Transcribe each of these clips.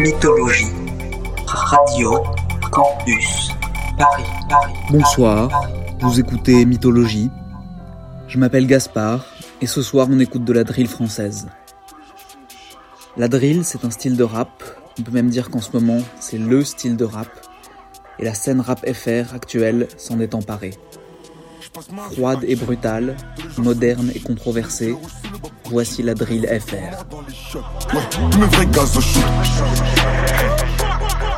Mythologie. Radio Campus Paris. Paris. Bonsoir, vous écoutez Mythologie. Je m'appelle Gaspard et ce soir on écoute de la drill française. La drill, c'est un style de rap. On peut même dire qu'en ce moment, c'est le style de rap. Et la scène rap FR actuelle s'en est emparée. Froide et brutale, moderne et controversée, voici la drill FR.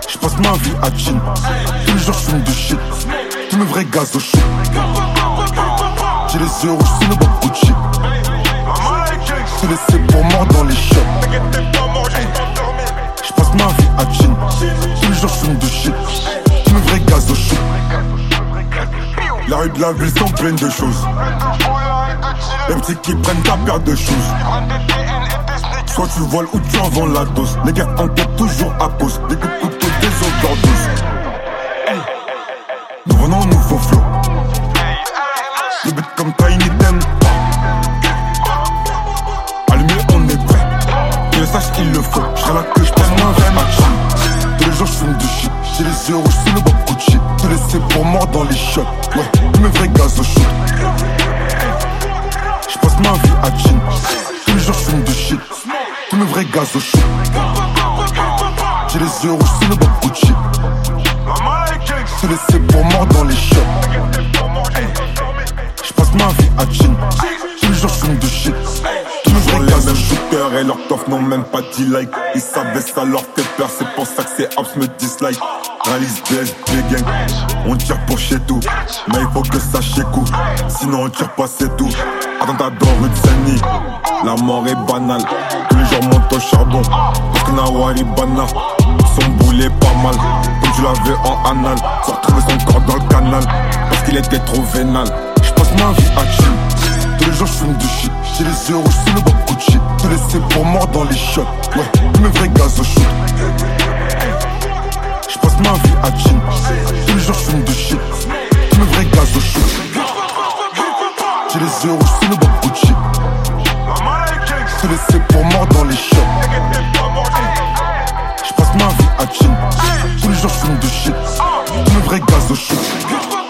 Je passe ma vie à Chin. Tous les jours je fume du shit. Tous mes vrais gaz au shoot. J'ai les yeux rouges sous le bas Gucci. Je laissé pour mort dans les shops. Je passe ma vie à Chin. Tous les jours je fume du shit. Tous mes vrais gaz au shoot. La rue de la ville sont pleines de choses. Les petits qui prennent ta paire de choses. Soit tu voles ou tu en vends la dose. Les gars enquêtent toujours à cause des coups de couteau des overdoses. Nous venons au nouveau flow. Le but comme Tiny Dem. Allumé, on est prêt. Que le sache, il le faut. J'serai là que j'passe ma vrai match. Tous les jours j'fume du shit. J'ai les yeux rouges sous le bas Gucci. Te laisser pour mort dans les shops. Ouais, mes vrais gaz au shoot. J'passe ma vie à Chin. Tous les jours j'fume du shit. Tous mes vrais gaz au shoot. J'ai les yeux rouges sous le bas Gucci. Te laisser pour mort dans les shops. J'passe ma vie à Chin. Tous les jours j'fume du shit. Et leurs coffres n'ont même pas 10 likes. Ils savaient ça leur fait peur. C'est pour ça que ces apps me dislike. Réalise des gangs. On tire pour chez tout. Mais il faut que ça coup. Sinon on tire pas, c'est tout. Attentat dans rue de. La mort est banale. Tous les jours monte au charbon. Parce que Nawari Bana. Son boulet pas mal. Comme tu l'avais en anal. Faut retrouver son corps dans le canal. Parce qu'il était trop vénal. J'passe ma vie à chill. Tous les jours j'fume du shit. J'ai les yeux rouges sous le bas Gucci. Te laisser pour mort dans les shops. Ouais, mes vrais gaz au shoot. J'passe ma vie à Chin. Tous les jours j'fume du shit. Mes vrais gaz au shoot. J'ai les yeux rouges sous le bas Gucci. Te laisser pour mort dans les shops. J'passe ma vie à Chin. Tous les jours j'fume du shit. Mes vrais gaz au shoot.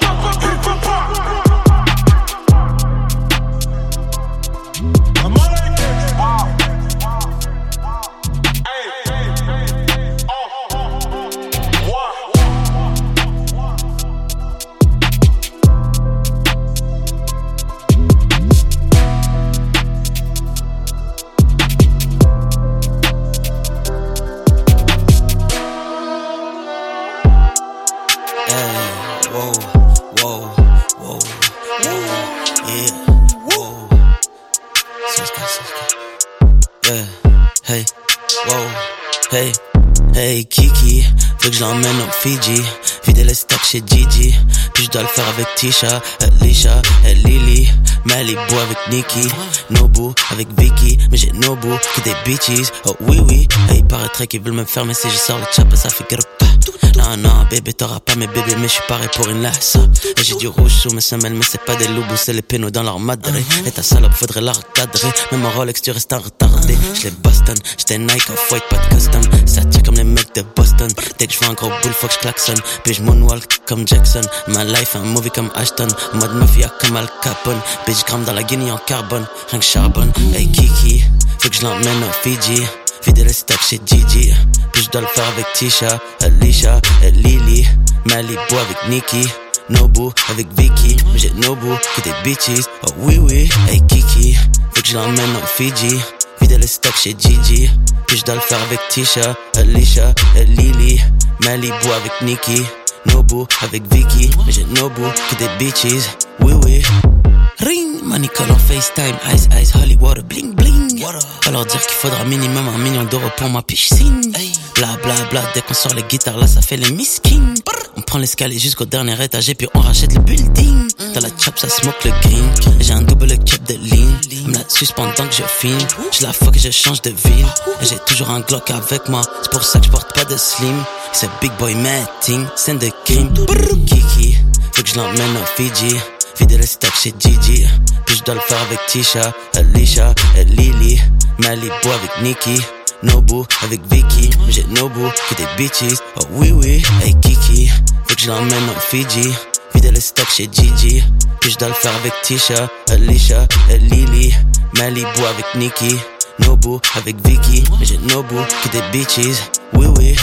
Veux que je l'emmène au Fidji, vider les chez Gigi, puis je dois le faire avec Tisha, Alicia, et Lily, Malibu avec Nikki, Nobu avec Vicky, mais j'ai Nobu que des bitches, oh oui oui, hey, il paraîtrait qu'ils veulent me faire, mais si je sors le chapa, ça fait que non, non, bébé, t'auras pas mes bébés, mais je suis paré pour une laisse. Et j'ai du rouge sous mes semelles, mais c'est pas des loups, c'est les pénaux dans leur madré. Et ta salope, faudrait la recadrer. Même en Rolex, tu restes en retardé. Je les Boston, j'étais Nike off-white, pas de custom. Ça tire comme les mecs de Boston. Dès que je un gros boule, faut que je klaxonne. Puis je moonwalk comme Jackson. Ma life, un movie comme Ashton. Mode mafia comme Al Capone. Bitch, gramme dans la Guinée en carbone. Rien que charbonne. Hey Kiki, faut que je l'emmène. Vider les stocks chez Gigi. Je dois le faire avec Tisha, Alicia et Lily. Malibu avec Nikki. Nobu avec Vicky. Mais j'ai Nobu que des bitches. Oh oui oui. Hey Kiki, faut que je l'emmène au Fidji. Vider les stocks chez Gigi. Puis je dois le faire avec Tisha, Alicia et Lily. Malibu avec Nikki. Nobu avec Vicky. Mais j'ai Nobu que des bitches. Oui oui. Ring, money call en FaceTime, ice ice, holy water, bling bling. Leur dire qu'il faudra minimum un million d'euros pour ma piscine. Bla bla bla, dès qu'on sort les guitares là, ça fait les miskins. On prend l'escalier jusqu'au dernier étage et puis on rachète le building. Dans la chop, ça smoke le green. J'ai un double cup de lean. Me la suspend tant que je filme. Je la fuck et je change de ville. Et j'ai toujours un Glock avec moi. C'est pour ça que je porte pas de slim. C'est big boy matting, scène de crime. Kiki, faut que je l'emmène au Fidji. Vider les stocks chez Gigi. Puis je faire avec Tisha, Alicia et Lily. Malibu avec Nikki. Nobu avec Vicky, j'ai Nobu que des bitches. Oh oui oui, hey Kiki, faut que je l'emmène en Fiji. Vide le stock chez Gigi, puis je faire avec Tisha, Alicia, et Lily. Malibu avec Nikki, Nobu avec Vicky, j'ai Nobu que des bitches. Oui oui.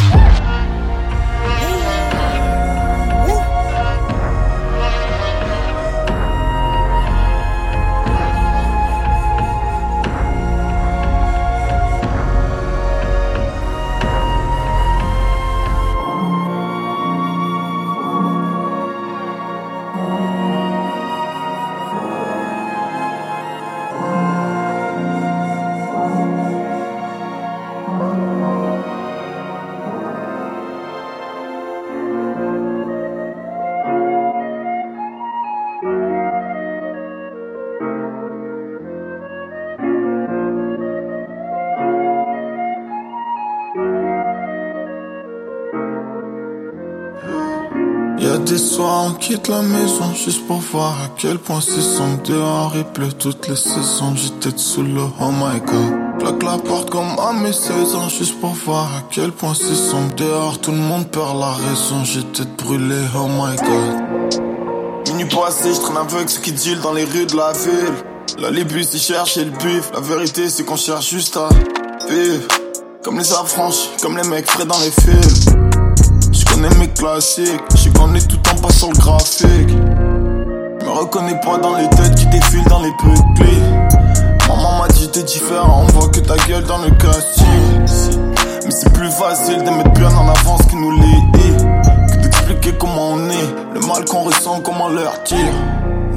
Des soirs on quitte la maison juste pour voir à quel point c'est sombre. Dehors il pleut toutes les saisons j'étais sous le oh my god. Claque la porte comme à mes 16 ans juste pour voir à quel point c'est sombre. Dehors tout le monde perd la raison j'étais brûlé oh my god. Minuit passé je avec ceux qui deal dans les rues de la ville. La Libus ils cherchent le bif. La vérité c'est qu'on cherche juste à vivre. Comme les affranchis, comme les mecs frais dans les films connais mes classiques, je connais tout en passant le graphique. Me reconnais pas dans les têtes qui défilent dans les peuplés. Maman m'a dit t'es différent, on voit que ta gueule dans le casting. Mais c'est plus facile de mettre bien en avance qui nous lie. Que d'expliquer comment on est, le mal qu'on ressent, comment leur tire.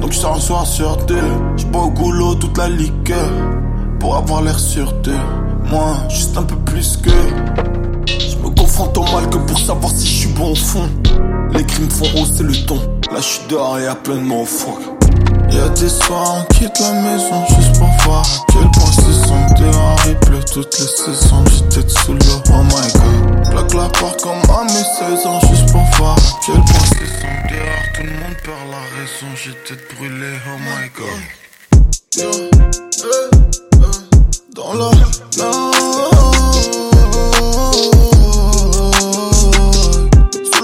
Donc je un soir sur deux, j'bois au goulot toute la liqueur. Pour avoir l'air sur deux, moi juste un peu plus que confronte au mal que pour savoir si je suis bon au fond. Les crimes font hausser le ton. Là, je suis dehors et à plein de mots Y'a des soirs, on quitte la maison juste pour voir à quel point c'est sombre dehors. Il pleut toutes les saisons, j'étais sous l'eau, oh my god. Claque la porte comme à mes 16 ans juste pour voir à quel point c'est sombre dehors. Tout le monde perd la raison, j'étais brûlé, oh my god. Dans la, la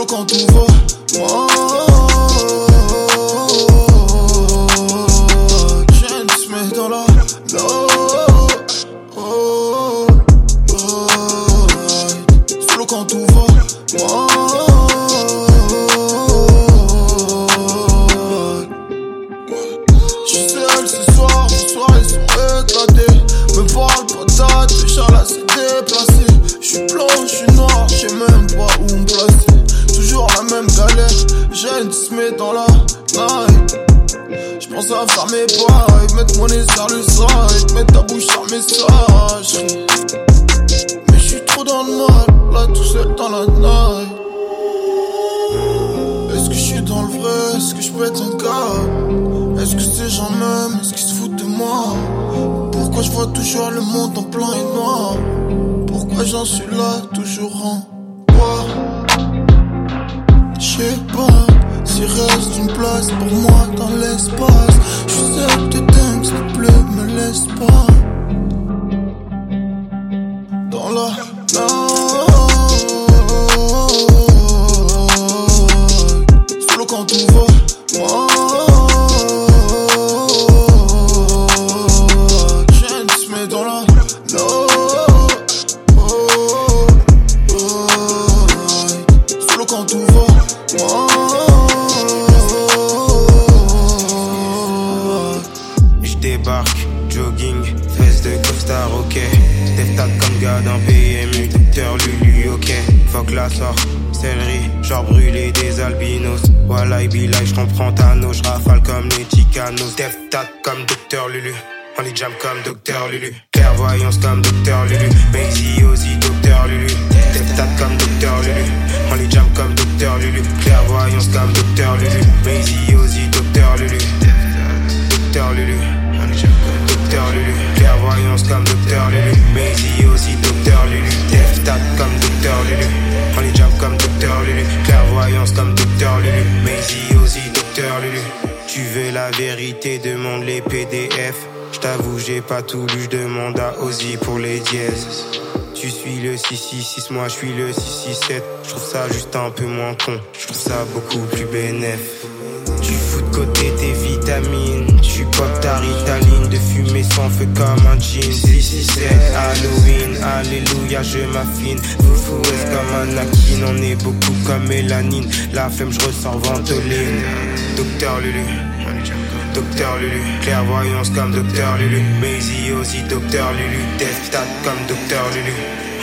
quand tout va Je débarque, jogging, fesses de costard, ok. Tête comme gars d'un PMU, docteur Lulu, ok. Fuck la sort, céleri, genre brûlé des albinos. Voilà, be je comprends ta je rafale comme les Ticanos. Def comme docteur Lulu. On les jam comme Docteur Lulu. Clairvoyance comme Docteur Lulu. Maisy aussi Docteur Lulu. Def comme Docteur Lulu. On les jam comme Docteur Lulu. Clairvoyance comme Docteur Lulu. Maisy aussi Docteur Lulu. Docteur Lulu. Docteur Lulu. Clairvoyance comme Docteur Lulu. Maisy aussi Docteur Lulu. Comme Docteur Lulu. On les jam comme Docteur Lulu. Clairvoyance comme Docteur Lulu. Maisy aussi Docteur Lulu. Tu veux la vérité, demande les PDF. J't'avoue, j'ai pas tout lu, j'demande à Ozzy pour les dièses. tu suis le 666, moi je suis le 667. Je trouve ça juste un peu moins con, je trouve ça beaucoup plus bénéf. Tu fous de côté tes vitamines, tu pop ta ritaline de fumée sans feu comme un jean. 667, Halloween, alléluia, je m'affine. Vous est comme Anakin, on est beaucoup comme mélanine. La flemme, je ventoline. Docteur Lulu. Docteur Lulu, clairvoyance comme Docteur Lulu, Maisie aussi Docteur Lulu, Death comme Docteur Lulu.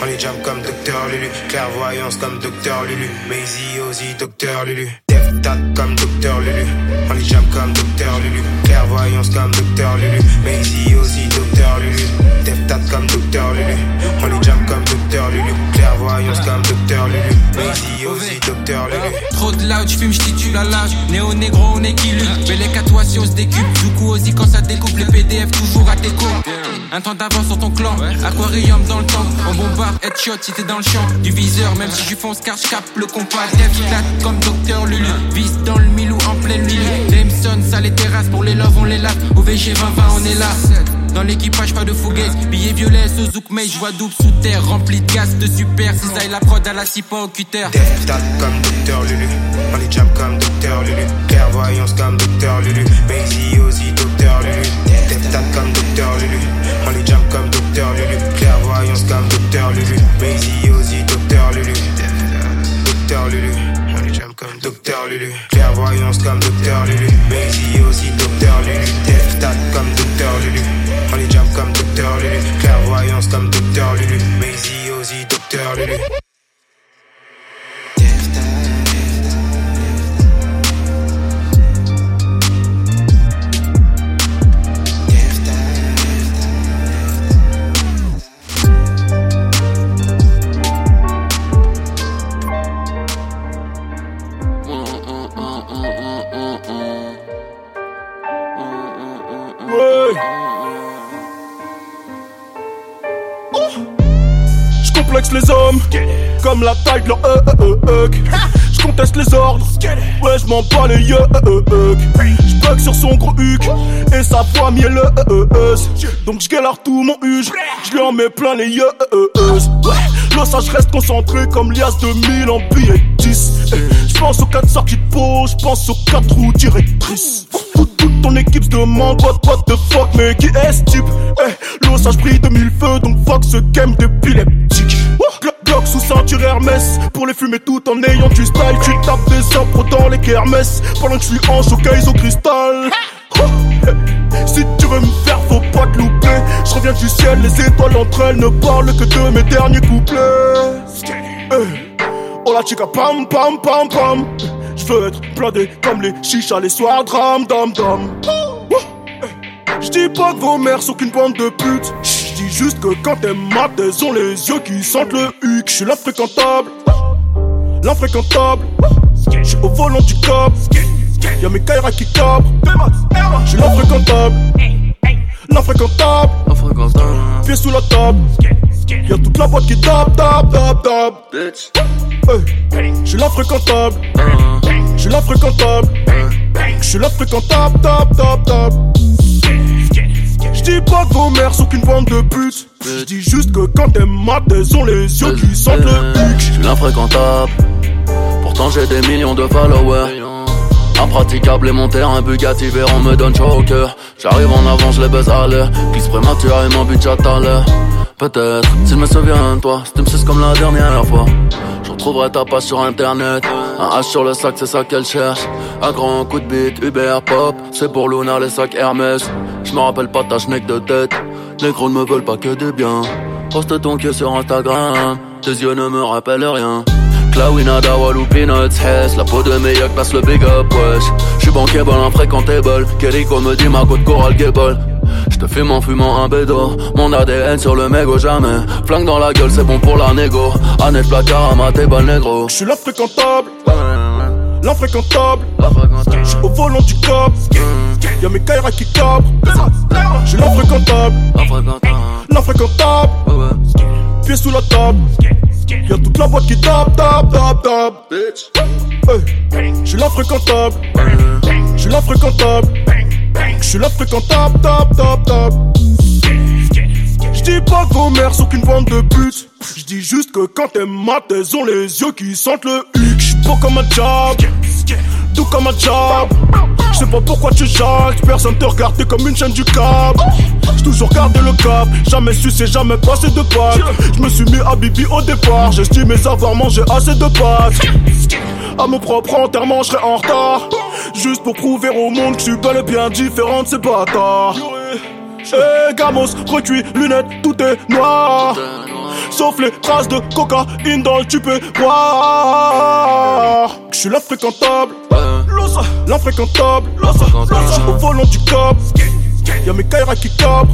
On les jam comme Docteur Lulu, clairvoyance comme Docteur Lulu, Maisie aussi Docteur Lulu. Death comme Docteur Lulu, on les jam comme Docteur Lulu, clairvoyance comme Docteur Lulu, Maisie aussi Docteur Lulu. Death comme Docteur Lulu, on les jam comme Docteur Lulu, clairvoyance comme Docteur Lulu, Maisie aussi Docteur Lulu. Trop de loud, j'fume, j'titule à l'âge, néo négro, on est qui Belle à toi si on se décupe, du coup aussi quand ça découpe les PDF toujours à tes Un temps d'avance sur ton clan, aquarium dans le temps, on bombarde headshot si t'es dans le champ. Du viseur, même si je fonce car je le compas, def comme Docteur Lulu, vis dans le milou en pleine nuit, Jameson, ça les terrasses. Pour les love on les lave, au VG 2020 on est là. Dans l'équipage, pas de fouguettes. Billet violet, ce zouk, mais je vois double sous terre. Rempli de gaz, de super. Cisaille la prod à la cipa au cutter. comme Docteur Lulu. On les jam comme Docteur Lulu. Clairvoyance comme Docteur Lulu. Basie aussi Docteur Lulu. Death comme Docteur Lulu. On les jam comme Docteur Lulu. Clairvoyance comme Docteur Lulu. Basie aussi Docteur Lulu. Docteur Lulu. On les jam comme Docteur Lulu. Clairvoyance comme Docteur Lulu. Basie aussi Docteur Lulu. Death comme Docteur Lulu. On les jam comme Docteur Lulu. Clairvoyance comme Docteur Lulu. Maisie aussi Docteur Lulu. Les hommes Comme la taille de leur euh, euh, euh, Je conteste les ordres Ouais je m'en bats les yeux Je bug sur son gros huc Et sa voix mielleuse Donc je galère tout mon huge Je lui en mets plein les yeux je reste concentré comme lias de mille en billets 10 Je pense aux 4 sorties de peau Je pense aux 4 roues directrices ton équipe se demande what, what the fuck mais qui est ce type? Eh l'osage brille de mille feux donc fuck ce game d'épileptique Glock sous ceinture Hermès Pour les fumer tout en ayant du style. Tu tapes des impros dans les kermesses Pendant que je suis en showcase au cristal. Si tu veux me faire faut pas te louper. Je reviens du ciel les étoiles entre elles Ne parlent que de mes derniers couplets. Eh. Oh la chica pam pam pam pam Je veux être blindé comme les chichas les soirs dram dam dam Je dis pas que vos mères sont qu'une bande de putes dis juste que quand t'es mat, elles ont les yeux qui sentent le huc. Je suis l'infréquentable, l'infréquentable. Je suis au volant du cop. Y'a mes Kaira qui cabrent. Je suis l'infréquentable, l'infréquentable. Pieds sous la table. Y'a toute la boîte qui tape, tape, tape, tape. Je suis l'infréquentable, je suis l'infréquentable. Je suis l'infréquentable, tape, tape, tape. J'dis pas que vos mères sont qu'une bande de putes. J'dis juste que quand t'es mat, elles ont les yeux qui sentent le Je J'suis l'infréquentable. Pourtant j'ai des millions de followers. Impraticable et mon terrain Bugatti on me donne chaud au cœur. J'arrive en avant, je les baise à l'air Glisse mon budget à l'heure. Peut-être, s'il me souvient de toi C'était me comme la dernière fois. Je retrouverai ta page sur internet. Un H sur le sac, c'est ça qu'elle cherche. Un grand coup de bite, Uber Pop. C'est pour Luna les sacs Hermès. Je me rappelle pas ta schneck de tête. Les gros ne me veulent pas que du bien. Poste ton queue sur Instagram. Tes yeux ne me rappellent rien Clawina, Walou, Peanuts, Hess La peau de meilleur passe le big up, wesh. J'suis bankable, infréquentable Keriko me dit ma de Coral Gable J'te fume en fumant un bédo. Mon ADN sur le mégot jamais. Flingue dans la gueule c'est bon pour la négo. Annette placard à ma table négro. J'suis l'infréquentable. L'infréquentable. J'suis au volant du cop. Y'a mes Kaira qui cabrent J'suis l'infréquentable. L'infréquentable. Pieds sous la table Y'a toute la boîte qui tape, tape, tape, tape. Bitch. Hey. J'suis l'infréquentable. J'suis l'infréquentable. J'suis l'infréquentable, tape, tape, tape. J'dis pas que vos mères sont qu'une bande de putes. Je dis juste que quand t'es mat, elles ont les yeux qui sentent le huc. J'suis beau comme un job, tout comme un job. Je sais pas pourquoi tu jacques, personne te regarde, comme une chaîne du cap. J'ai toujours gardé le cap, jamais su, c'est jamais passé de pâtes. Je me suis mis à Bibi au départ, j'estimais avoir mangé assez de pâtes. À mon propre enterrement, je serai en retard. Juste pour prouver au monde que je suis bel et bien différent de ces bâtards. Eh gamos, recuit, lunettes, tout est noir. Sauf les traces de cocaïne dans le tube. Je suis l'infréquentable, l'infréquentable. Au volant du cap. Y'a mes Kaira qui cabrent.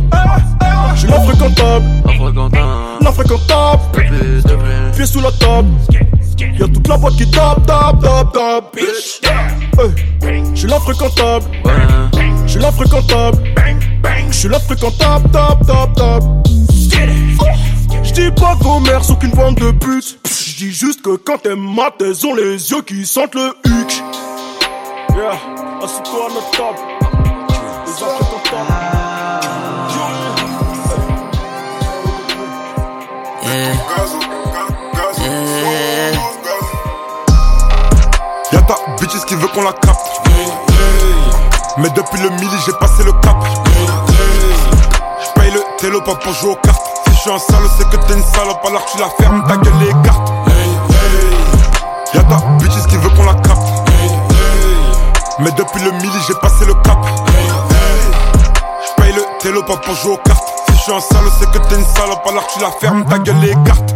Je suis l'infréquentable, l'infréquentable. Pieds sous la table. Y'a toute la boîte qui tape, tape, tape, tape, bitch. Je suis l'infréquentable, je suis l'infréquentable. Je suis l'infréquentable, tap, tap, tap. J'dis pas sont qu'une bande de putes. J'dis juste que quand elles matent, elles ont les yeux qui sentent le huc. Yeah, assis-toi à notre table. Les infréquentables. Yeah. Yeah. Y'a ta bitches qui veut qu'on la capte. Mais depuis le midi, j'ai passé le cap. J'paye le télo pas pour jouer aux cartes. Je suis un salaud, c'est que t'es une salope, alors tu la fermes, ta gueule les cartes. Y'a ta bitches qui veut qu'on la capte. Mais depuis le midi, j'ai passé le cap. J'paye le télo pas pour jouer aux cartes. Si je suis un salaud, c'est que t'es une salope, alors tu la fermes, ta gueule les cartes.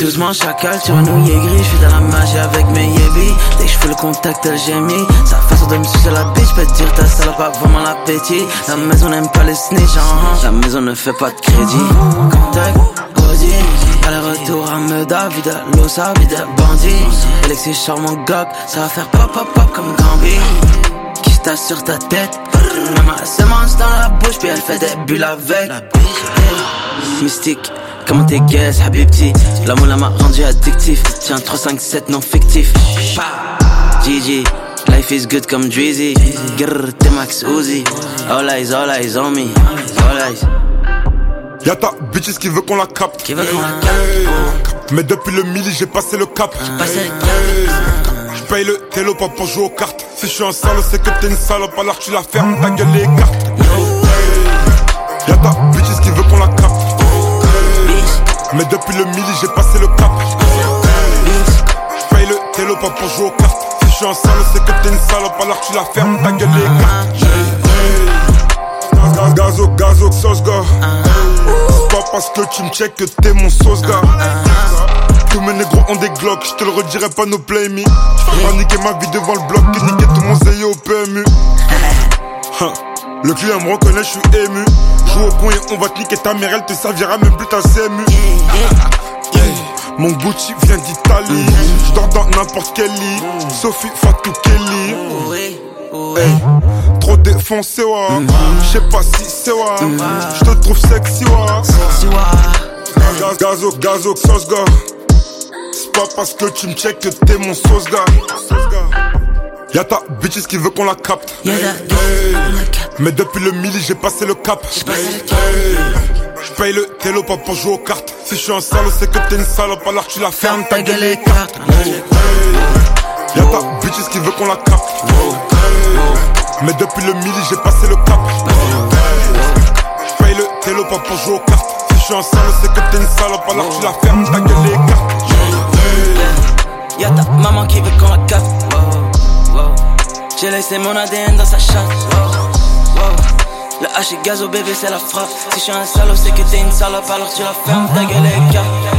Doucement chacal, tu renouilles gris, j'suis dans la magie avec mes yébis Dès que j'fais le contact, elle gémit. Sa façon de me sucer la bitch, peut dire ta salope a vraiment l'appétit La maison n'aime pas les snitch, hein. la maison ne fait pas de crédit. Contact, Audi, aller-retour à Meda, vide l'osa, vide bandit. Alexis charmant gog, ça va faire pop pop pop comme Gambi Qui se tasse sur ta tête? Maman a semence dans la bouche, puis elle fait des bulles avec. Mystique Comment t'es guess, Habibti L'amour là m'a rendu addictif. Tiens 3, 5, 7 non fictif. GG Life is good comme Drizzy. Grrr, t'es Max Uzi. All eyes, all eyes on me. All eyes. Y'a ta bitches qui veut qu'on la capte. Qui veut qu'on la capte? Mais depuis le midi, j'ai passé le cap. Passé le cap. J'paye le télo pas pour jouer aux cartes. Si je suis un salaud, c'est que t'es une salope, alors tu la fermes, ta gueule les cartes. Y'a ta bitches qui veut qu'on la capte. Mais depuis le midi, j'ai passé le cap. J'paye le télo pas pour jouer aux cartes. Si je suis un salaud, c'est que t'es une salope, alors tu la fermes, ta gueule les cartes. Gazo, gazo, sauce gars. C'est pas parce que tu me check que t'es mon sauce gars. Tous mes négros ont des glocks, je te le redirai pas no play me. Niquer ma vie devant le bloc et niquer tout mon zéyo au PMU. Le client me reconnaît, je suis ému. Joue au point et on va te niquer ta mère, elle te servira même plus ta CMU. Yeah. Mon Gucci vient d'Italie. Je dors dans n'importe quel lit. Sophie, Fatou, Kelly. Hey, trop défoncé, wa. Je sais pas si c'est wa. Je te trouve sexy, wa. Gaz- Gazo, gazo, sauce gars. C'est pas parce que tu me check que t'es mon sauce gars. Y'a ta bitches qui veut qu'on la capte. Mais depuis le midi, j'ai passé le cap. J'paye le télo pas pour jouer aux cartes. Si je suis un salaud, c'est que t'es une salope, alors tu la fermes, ta gueule les cartes. Y'a ta bitches qui veut qu'on la capte. Mais depuis le midi, j'ai passé le cap. J'paye le télo pas pour jouer aux cartes. Si je suis un salaud, c'est que t'es une salope, alors tu la fermes, ta gueule les cartes. Y'a ta maman qui veut qu'on la capte. J'ai laissé mon ADN dans sa chatte. Le H et gazo bébé c'est la frappe. Si je suis un salaud c'est que t'es une salope alors tu la fermes ta gueule et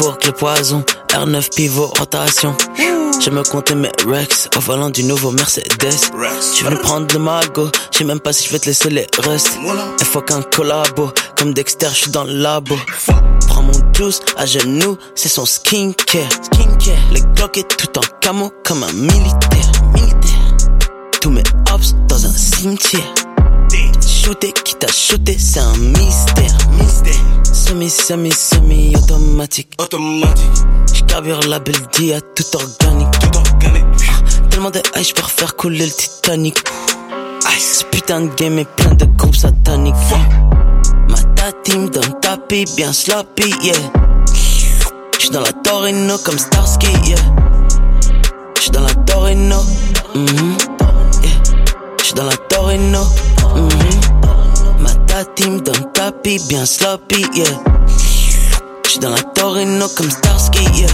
Ça refourque le poison. R9 pivot rotation. Je me comptais mes Rex au volant du nouveau Mercedes. Suis venu prendre le mago. Je sais même pas si je vais te laisser les restes. Il faut qu'un collabo. Comme Dexter, je suis dans le labo. Prends prend mon juice à genoux, c'est son skincare. Skincare. Le Glock est tout en camo comme un militaire. Militaire. Tous mes hops dans un cimetière. Shooter, qui t'a shooté, c'est un mystère. Mystère. Semi, semi, semi automatique. Automatique. La belle dia tout organique. Tout organique. Tellement de ice, j'peux faire couler le Titanic. Ice. Ce putain de game est plein de groupes sataniques. Ma ta team donne tapis, bien sloppy, yeah. J'suis dans la Torino comme Starsky, yeah. J'suis dans la Torino, mhm, yeah. J'suis dans la Torino, mhm. Team donne tapis, bien sloppy, yeah. J'suis dans la Torino comme Starsky, yeah.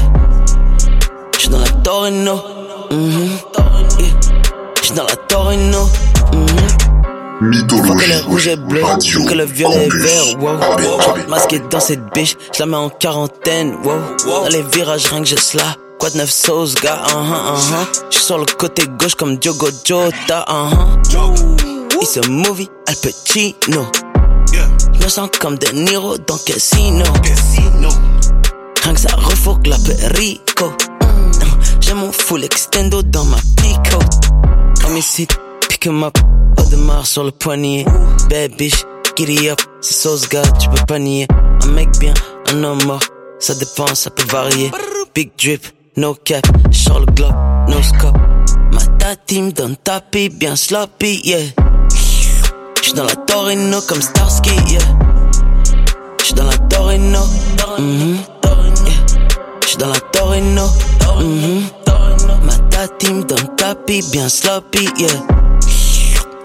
J'suis dans la Torino, mhm, yeah. J'suis dans la Torino. Faut que le rouge est bleu, faut que le violet est vert, wow. Masqué dans cette biche, je la mets en quarantaine, wow. Dans les virages, rien que je slap. Quoi de neuf sauce, gars, uh -huh, uh -huh. J'suis sur le côté gauche comme Diogo Jota, uh -huh. It's a movie, Al Pacino. J'me sens comme De Niro dans Casino. Rien que ça refourque la perico. J'ai mon full extendo dans ma pico. Comme ici, pick 'em up. Audemars sur le poignet. Bad bitch, giddy up. C'est sauce gars, tu peux pas nier. Un mec bien, un homme mort. Ça dépend, ça peut varier. Big drip, no cap. Sur le globe, no scope. Ma ta team donne tapis, bien sloppy, yeah. J'suis dans la Torino comme Starsky, yeah. J'suis dans la Torino, mhm, yeah. J'suis dans la Torino, mhm. Ma ta team donne tapis, bien sloppy, yeah.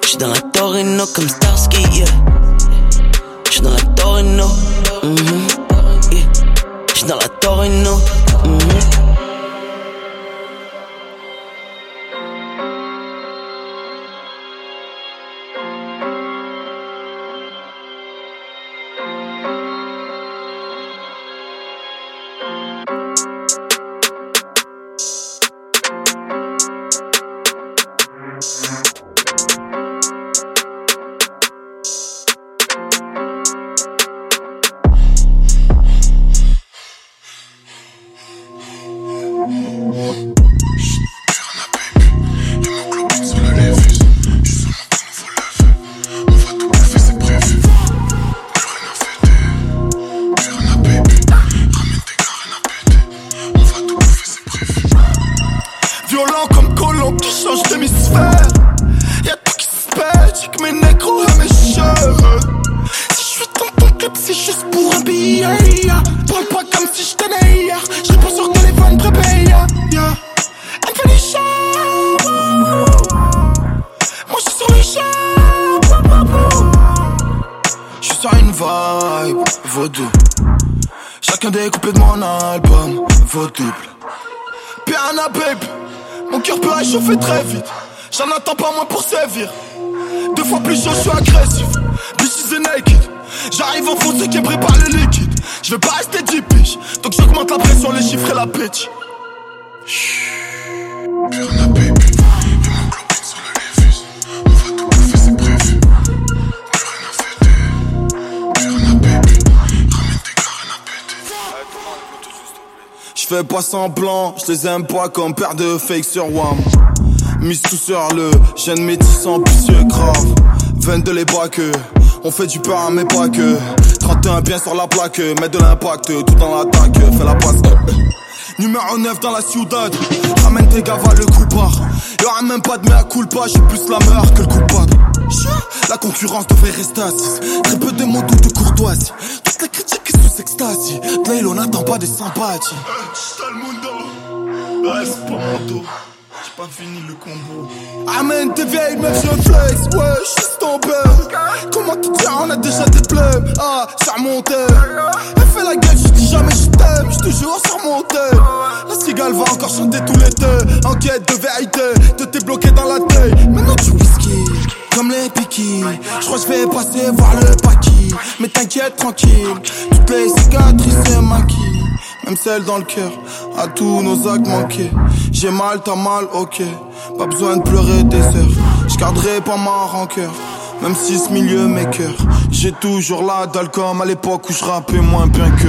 J'suis dans la Torino comme Starsky, yeah. J'suis dans la Torino, mhm, yeah. J'suis dans la Torino, mhm. Violent Deux fois plus chaud, je suis agressif. Bitches est naked. J'arrive en fond, qui prépare le liquide. Je vais pas rester 10 piges. Donc j'augmente la pression, les chiffres et la pitch. Piano baby, et mon clopine sur le Levis. On va tout bouffer, c'est prévu. Rien à fêter. Piano baby, ramène tes carènes à péter. Je fais pas semblant, je les aime pas comme père de fake sur Wam. Mise tout sur le jeune métis ambitieux grave. 22 les que on fait du pain mais pas que. 31 bien sur la plaque, mets de l'impact tout dans l'attaque, fais la passe. Numéro 9 dans la ciudad, ramène tes gars, le coup part. Y'aura même pas de mea culpa, j'suis plus la meilleure que le coupable. La concurrence devrait rester assise, très peu de mots de courtoisie. Toutes les critiques sous extasie, de on n'attend pas des sympathies. Pas fini le combo. Amène tes vieilles meufs, je flex. Ouais, je suis père. Comment te dire, on a déjà des blèmes. Ah, ça remonte. Elle fait la gueule, je dis jamais je t'aime. Je te jure, ça. La cigale va encore chanter tout l'été. Enquête de vérité, te t'es bloqué dans la tête. Maintenant tu whisky. Comme les piquis, je crois que je vais passer voir le paquis. Mais t'inquiète, tranquille, toutes les cicatrices c'est maquillent. Même celle dans le cœur, à tous nos actes manqués. J'ai mal, t'as mal, ok. Pas besoin de pleurer des heures. Je garderai pas ma rancœur. Même si ce milieu mes cœurs. J'ai toujours la dalle comme à l'époque où je rappais moins bien que.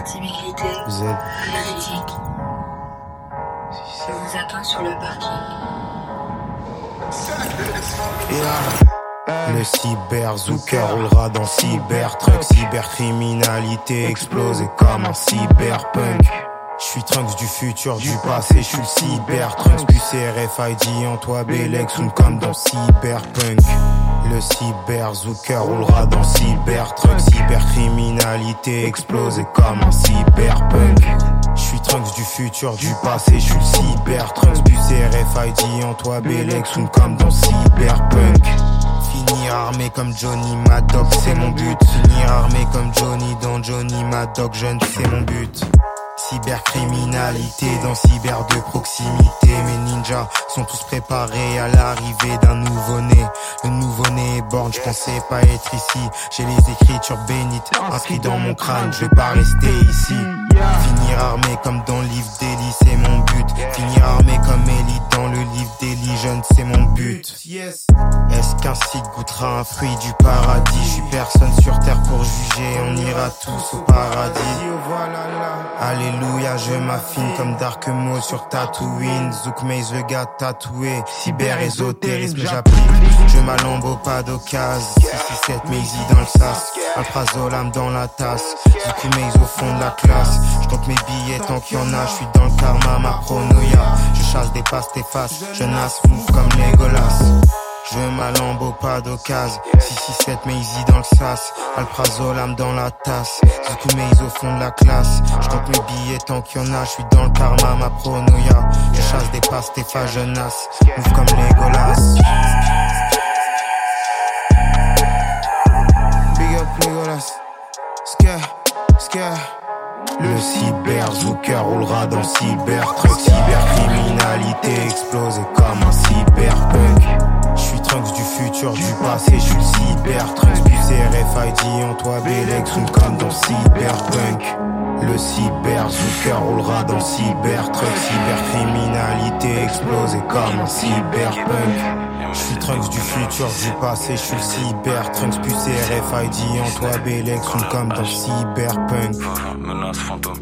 Vous êtes. Critique. Je vous attends sur le parking. Le cyber Zucker roulera dans cybertruck Cybercriminalité explosée comme un cyberpunk je suis Trunks du futur, du passé, je suis le cyber Trunks plus RFID en toi Belex ou comme dans Cyberpunk Le cyber Zucker roulera dans cybertruck Cybercriminalité explosée comme un cyberpunk Je suis Trunks du futur, du passé, je suis le cyber Trunks RFID en toi Belex comme dans Cyberpunk Finir armé comme Johnny Maddox, c'est mon but. Finir armé comme Johnny dans Johnny Maddox, jeune, c'est mon but. Cybercriminalité dans cyber de proximité. Mes ninjas sont tous préparés à l'arrivée d'un nouveau-né. Le nouveau-né est born, je pensais pas être ici. J'ai les écritures bénites inscrites dans mon crâne. Je vais pas rester ici. Finir armé comme dans le livre d'Eli, c'est mon but Finir armé comme Elite dans le livre d'Eli, jeune, c'est mon but Est-ce qu'un site goûtera un fruit du paradis? Je suis personne sur terre pour juger, on ira tous au paradis Alléluia, je m'affine comme Dark Maul sur Tatooine. Zouk Maze, le gars tatoué. Cyber ésotérisme, j'applique. Je m'alambe au pas d'occasion. 667 Maisy dans le sas. Alprazolam dans la tasse. Zouk Maze au fond de la classe. Compte mes billets tant qu'il y en a. Je suis dans le karma, ma pronoia. Je chasse des passes, tes faces. Je nasse fou comme Legolas. Je m'alambe au pas d'occasion 667 Maisy dans le sas Alprazolam dans la tasse Zuku Maze au fond de la classe Je compte mes billets tant qu'il y en a Je suis dans le karma, ma pronoia Je chasse des passes, tes fa jeunasses Move comme Legolas Big up Legolas Scare, scare le cyber Zucker roulera dans cybertruck Cybercriminalité explosée comme un cyberpunk. Je suis Trunks du futur, du passé, je suis cyber Trunks plus RFID en toi Belex ou comme dans cyberpunk. Le cyber Zucker roulera dans cybertruck. Cybercriminalité explosée comme un cyberpunk je suis Trunks du futur, du passé, je suis le cyber Trunks plus RFID en toi Belex ou comme dans cyberpunk Menace fantôme.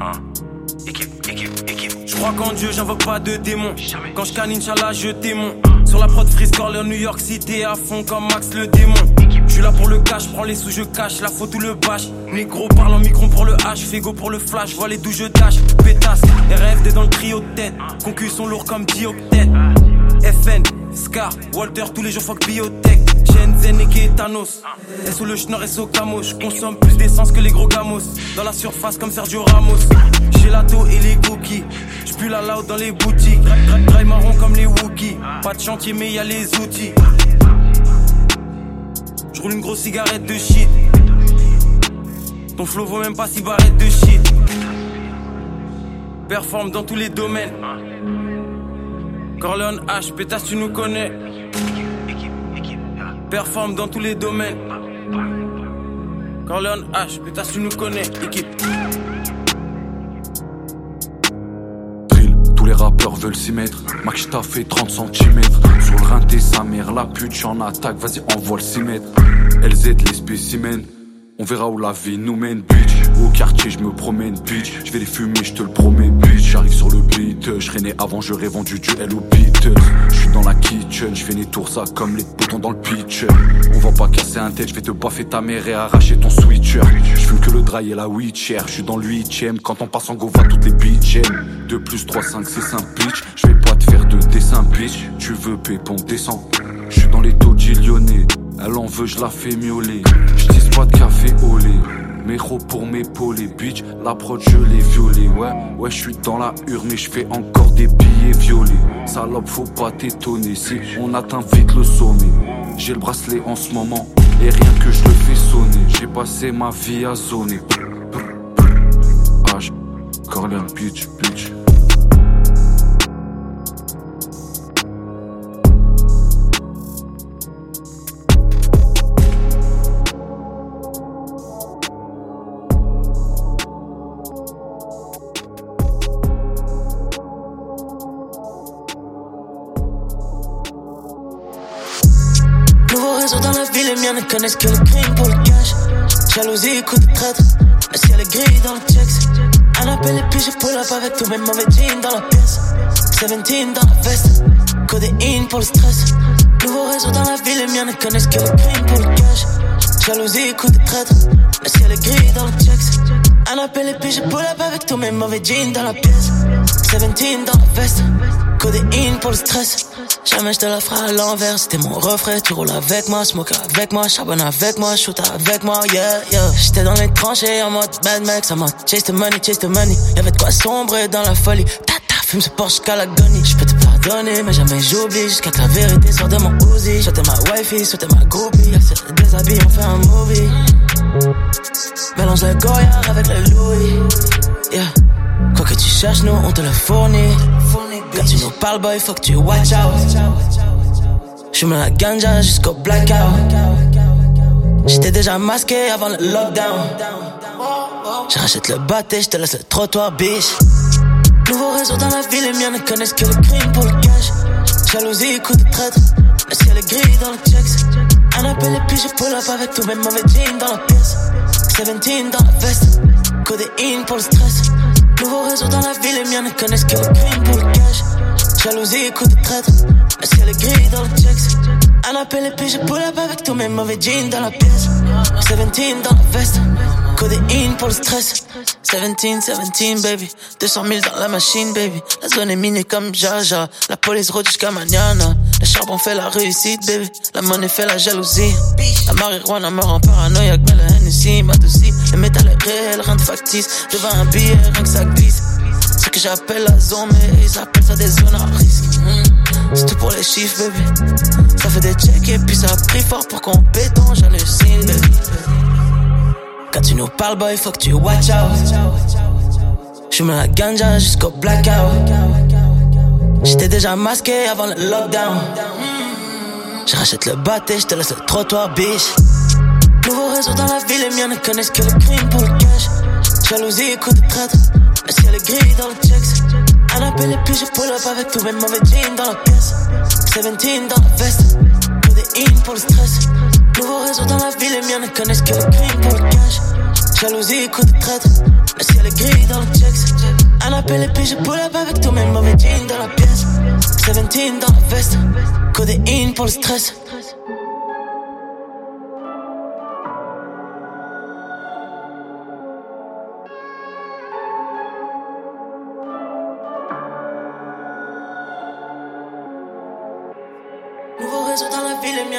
Hein? Équipe, équipe, équipe. Je crois qu'en Dieu, j'invoque pas de démons. Quand je canne, Inch'Allah, je témon. Sur la prod Freeze Corler, New York City, à fond comme Max le démon. Là pour le cash, prends les sous, je cache la faute ou le bâche. Négro parle en micro pour le H, Fego pour le flash, vois les d'où je dash. Pétasse, RFD dans le trio de tête. Concus sont lourds comme dioctète. FN, Scar, Walter, tous les jours fuck biotech. Shenzhen et Thanos. Et sous le schnorr et sous camo. Consomme plus d'essence que les gros gamos. Dans la surface comme Sergio Ramos. Gelato et les cookies. J'pue la loud dans les boutiques. Dry marron comme les Wookiees. Pas de chantier, mais y les outils. J'roule une grosse cigarette de shit. Ton flow vaut même pas si barrette de shit. Performe dans tous les domaines. Corleone H, pétasse, tu nous connais. Performe dans tous les domaines. Corleone H, pétasse, tu nous connais. Équipe. Tous les rappeurs veulent s'y mettre. Max t'a fait 30 cm. Sur le rinté, sa mère, la pute, j'en attaque, vas-y, envoie le 6 mètres. LZ, les spécimens. On verra où la vie nous mène, bitch. Au quartier, je me promène, bitch. Je vais les fumer, je te le promets, bitch. J'arrive sur le beat, je né avant, j'aurais vendu du au Beatles. Je suis dans la kitchen, je fais des tours ça comme les boutons dans le pitch. On va pas casser un tête, je vais te baffer ta mère et arracher ton switcher. Je fume que le dry et la witcher. Je suis dans le huitième, quand on passe en go, va toutes les bitches. 2 plus 3, 5, c'est 5 bitch. Je vais pas te faire de dessin, bitch. Tu veux pépon, descend. Je suis dans les taux lyonnais. Elle en veut, je la fais miauler. J'dis pas de café au lait. Méro pour m'épauler, bitch. La prod, je l'ai violée. Ouais, ouais, je suis dans la hure, mais je fais encore des billets violets. Salope, faut pas t'étonner si on atteint vite le sommet. J'ai le bracelet en ce moment, et rien que je le fais sonner. J'ai passé ma vie à zoner. H, Corleone, bitch, bitch. Connaissent que le crime pour le cash. Jalousie, coup de traître, le ciel est gris dans le checks? Un appel et puis je pull up avec tous mes mauvais jeans dans la pièce. 17 dans la veste, codéine pour le stress. Nouveau réseau dans la ville, les miens ne connaissent que le crime pour le cash. Jalousie, coup de traître, le ciel est gris dans le checks? Un appel et puis je pull up avec tous mes mauvais jeans dans la pièce. 17 dans la veste, codéine pour le stress. Jamais je te la ferai à l'envers, c'était mon refrain. Tu roules avec moi, smoke avec moi, charbonne avec moi, shoot avec moi, yeah, yeah. J'étais dans les tranchées en mode bad mec, en mode chase the money, chase the money. Y'avait de quoi sombrer dans la folie. Tata, fume ce Porsche la gonie. J'peux te pardonner, mais jamais j'oublie. Jusqu'à que la vérité sorte de mon Uzi. J'étais ma wifey, c'était ma groupie. Elle se déshabille, on fait un movie. Mélange le Goya avec le Louis, yeah. Quoi que tu cherches, nous on te le fournit. Quand tu nous parles, boy, faut que tu watch out. J'fume la ganja jusqu'au blackout. J'étais déjà masqué avant le lockdown. Je rachète le bâté, je te laisse le trottoir, bitch. Nouveau réseau dans la ville, les miens ne connaissent que le crime pour le cash. Jalousie, coup de traître. Le ciel est gris dans le checks? Un appel et puis je pull up avec tous mes mauvais jeans dans la pièce. 17 dans la veste. Codéine pour le stress. Nouveau réseau dans la ville, les miens ne connaissent que le crime pour le cash. Jalousie, coup de traître. Le ciel est gris dans le checks? Un appel et puis je pull up avec tous mes mauvais jeans dans la pièce. 17 dans la veste. Codéine pour le stress. 17, 17, baby. 200 000 dans la machine, baby. La zone est minée comme Jaja. La police rôde jusqu'à mañana. Le charbon fait la réussite, baby. La monnaie fait la jalousie. La marijuana me rend paranoïaque, mais le Hennessy m'adoucit. Le métal est réel, rien de factice. Devant un billet, rien que ça glisse. Que j'appelle la zone, mais ils appellent ça des zones à risque. Mm. C'est tout pour les chiffres, baby. Ça fait des checks et puis ça a pris fort pour qu'on péton, j'hallucine, baby. Quand tu nous parles, boy, faut que tu watch out. J'fume la ganja jusqu'au blackout. J'étais déjà masqué avant le lockdown. Je rachète le bâté, je te laisse le trottoir, bitch. Nouveau réseau dans la ville, les miens ne connaissent que le crime pour le cash. Jalousie, coup de traître. Le ciel est gris dans le checks. Un appel et puis je pull up avec tous mes mauvais jeans dans la pièce. 17 dans la veste. Codéine pour le stress. Nouveau réseau dans la ville, les miens ne connaissent que le crime pour le cash. Jalousie, coup de traître. Le ciel est gris dans le checks. Un appel et puis je pull up avec tous mes mauvais jeans dans la pièce. 17 dans la veste. Codéine pour le stress.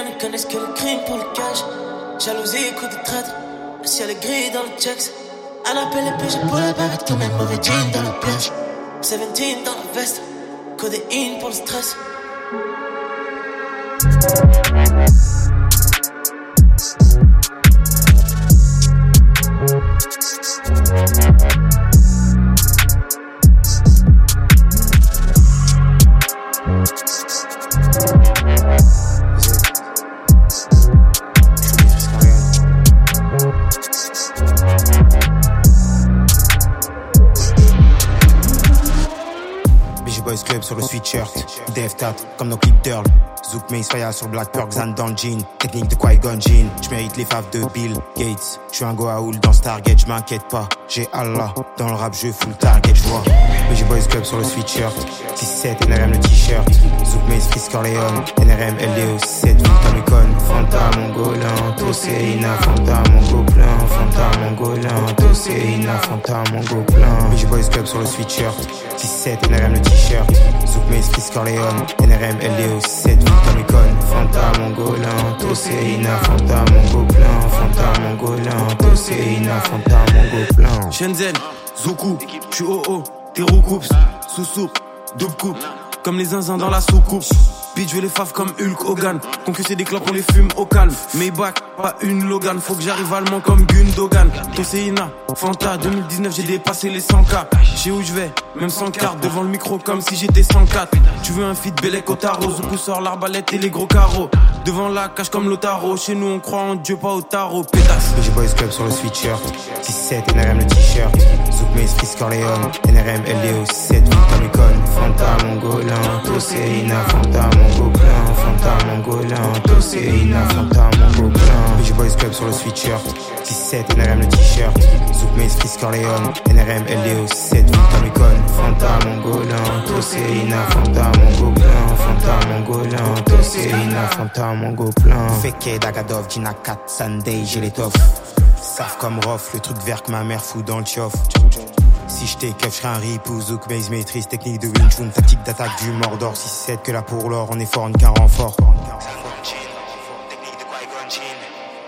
Ne connaissent que le crime pour le cash. Jalousie, coup de traître. Le ciel est gris dans le checks. Un appel et puis je pull up avec tous mes mauvais jeans dans la pièce. 17 dans la veste. Codéine pour le stress. BG Boys Club sur le sweatshirt. Dev Tat, comme dans Clip Turl. Zouk sur Black Perk, Zan dans le jean. Technique de Qui-Gon Jean. J'mérite les faves de Bill Gates. J'suis un Goa'uld dans Stargate, j'm'inquiète pas. J'ai Allah. Dans le rap, je full target, j'vois. BG Boys Club sur le sweatshirt. 6-7, NRM le t-shirt. Zouk Mace, Chris Corleone. NRM, LDO, 7, Fanta Lucon. Fanta Mongolin, Toséina, Fanta Mongoplein. Fanta Mongolin, Toséina, Fanta Mongoplein. BG Boys Club sur le sweatshirt. 6-7, NRM le t-shirt. Zouk Mace, Chris Corleone. NRM, LDO, 7, Fanta Lucon. Fanta Mongolin, Toséina, Fanta Mongoplein. Fanta Mongolin, Toséina, Fanta Mongoplein. Shenzhen, Zoku, tu oh, t'es roucoups, sous-soupe, double coupe, comme les zinzins dans la soucoupe. Bitch, je veux les faves comme Hulk Hogan. Concusser des clopes, on les fume au calme. Maybach, pas une Logan. Faut que j'arrive allemand comme Gundogan. Toséina, Fanta, 2019, j'ai dépassé les 100K. Je sais où je vais, même sans carte. Devant le micro comme si j'étais 104. Tu veux un feat Belek au. Zoukou sort l'arbalète et les gros carreaux. Devant la cage comme l'Otaro. Chez nous, on croit en Dieu, pas au tarot. Pétasse. BG Boys Club sur le sweatshirt. 6-7, NRM le t-shirt. Zouk Mace, Chris Corleone. NRM, LDO, 7, Fanta Lucon. Fanta Mongolin, Toséina, Fanta Mongoplein. Fanta Fanta mongolin, Toséina, Fanta mongolin. BG Boys Club sur le sweatshirt, 6-7, NRM le t-shirt. Zouk Maze, Chris Corleone, NRM, LDO, 7, Victor Icon. Fanta mongolin, Toséina, Fanta mongolin, Fanta mongolin, Toséina, Fanta mongolin. Feke, Dagadov, Gina 4, Sunday, j'ai l'étoffe. Saf comme Rof, le truc vert que ma mère fout dans le tioff. Si j'étais keuf, j'serais un rip ou zouk, base maîtrise, technique de Wing Chun, tactique d'attaque du Mordor, 6-7 que là pour l'or, on est fort, qu'un renfort.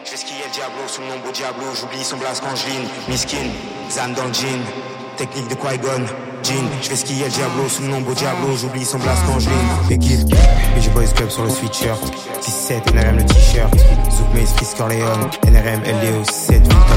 Je Diablo sous le nombre Diablo, j'oublie son je lean. Miskin, Zan dans le jean, technique de Qui-Gon, jean. Je vais skier le Diablo sous le nombre Diablo, j'oublie son je lean. Équipe, BG Boys Club sur le sweatshirt, 6-7, NRM le t-shirt. Zouk Maze, Chris Corleone, NRM, LDO, 7, Victor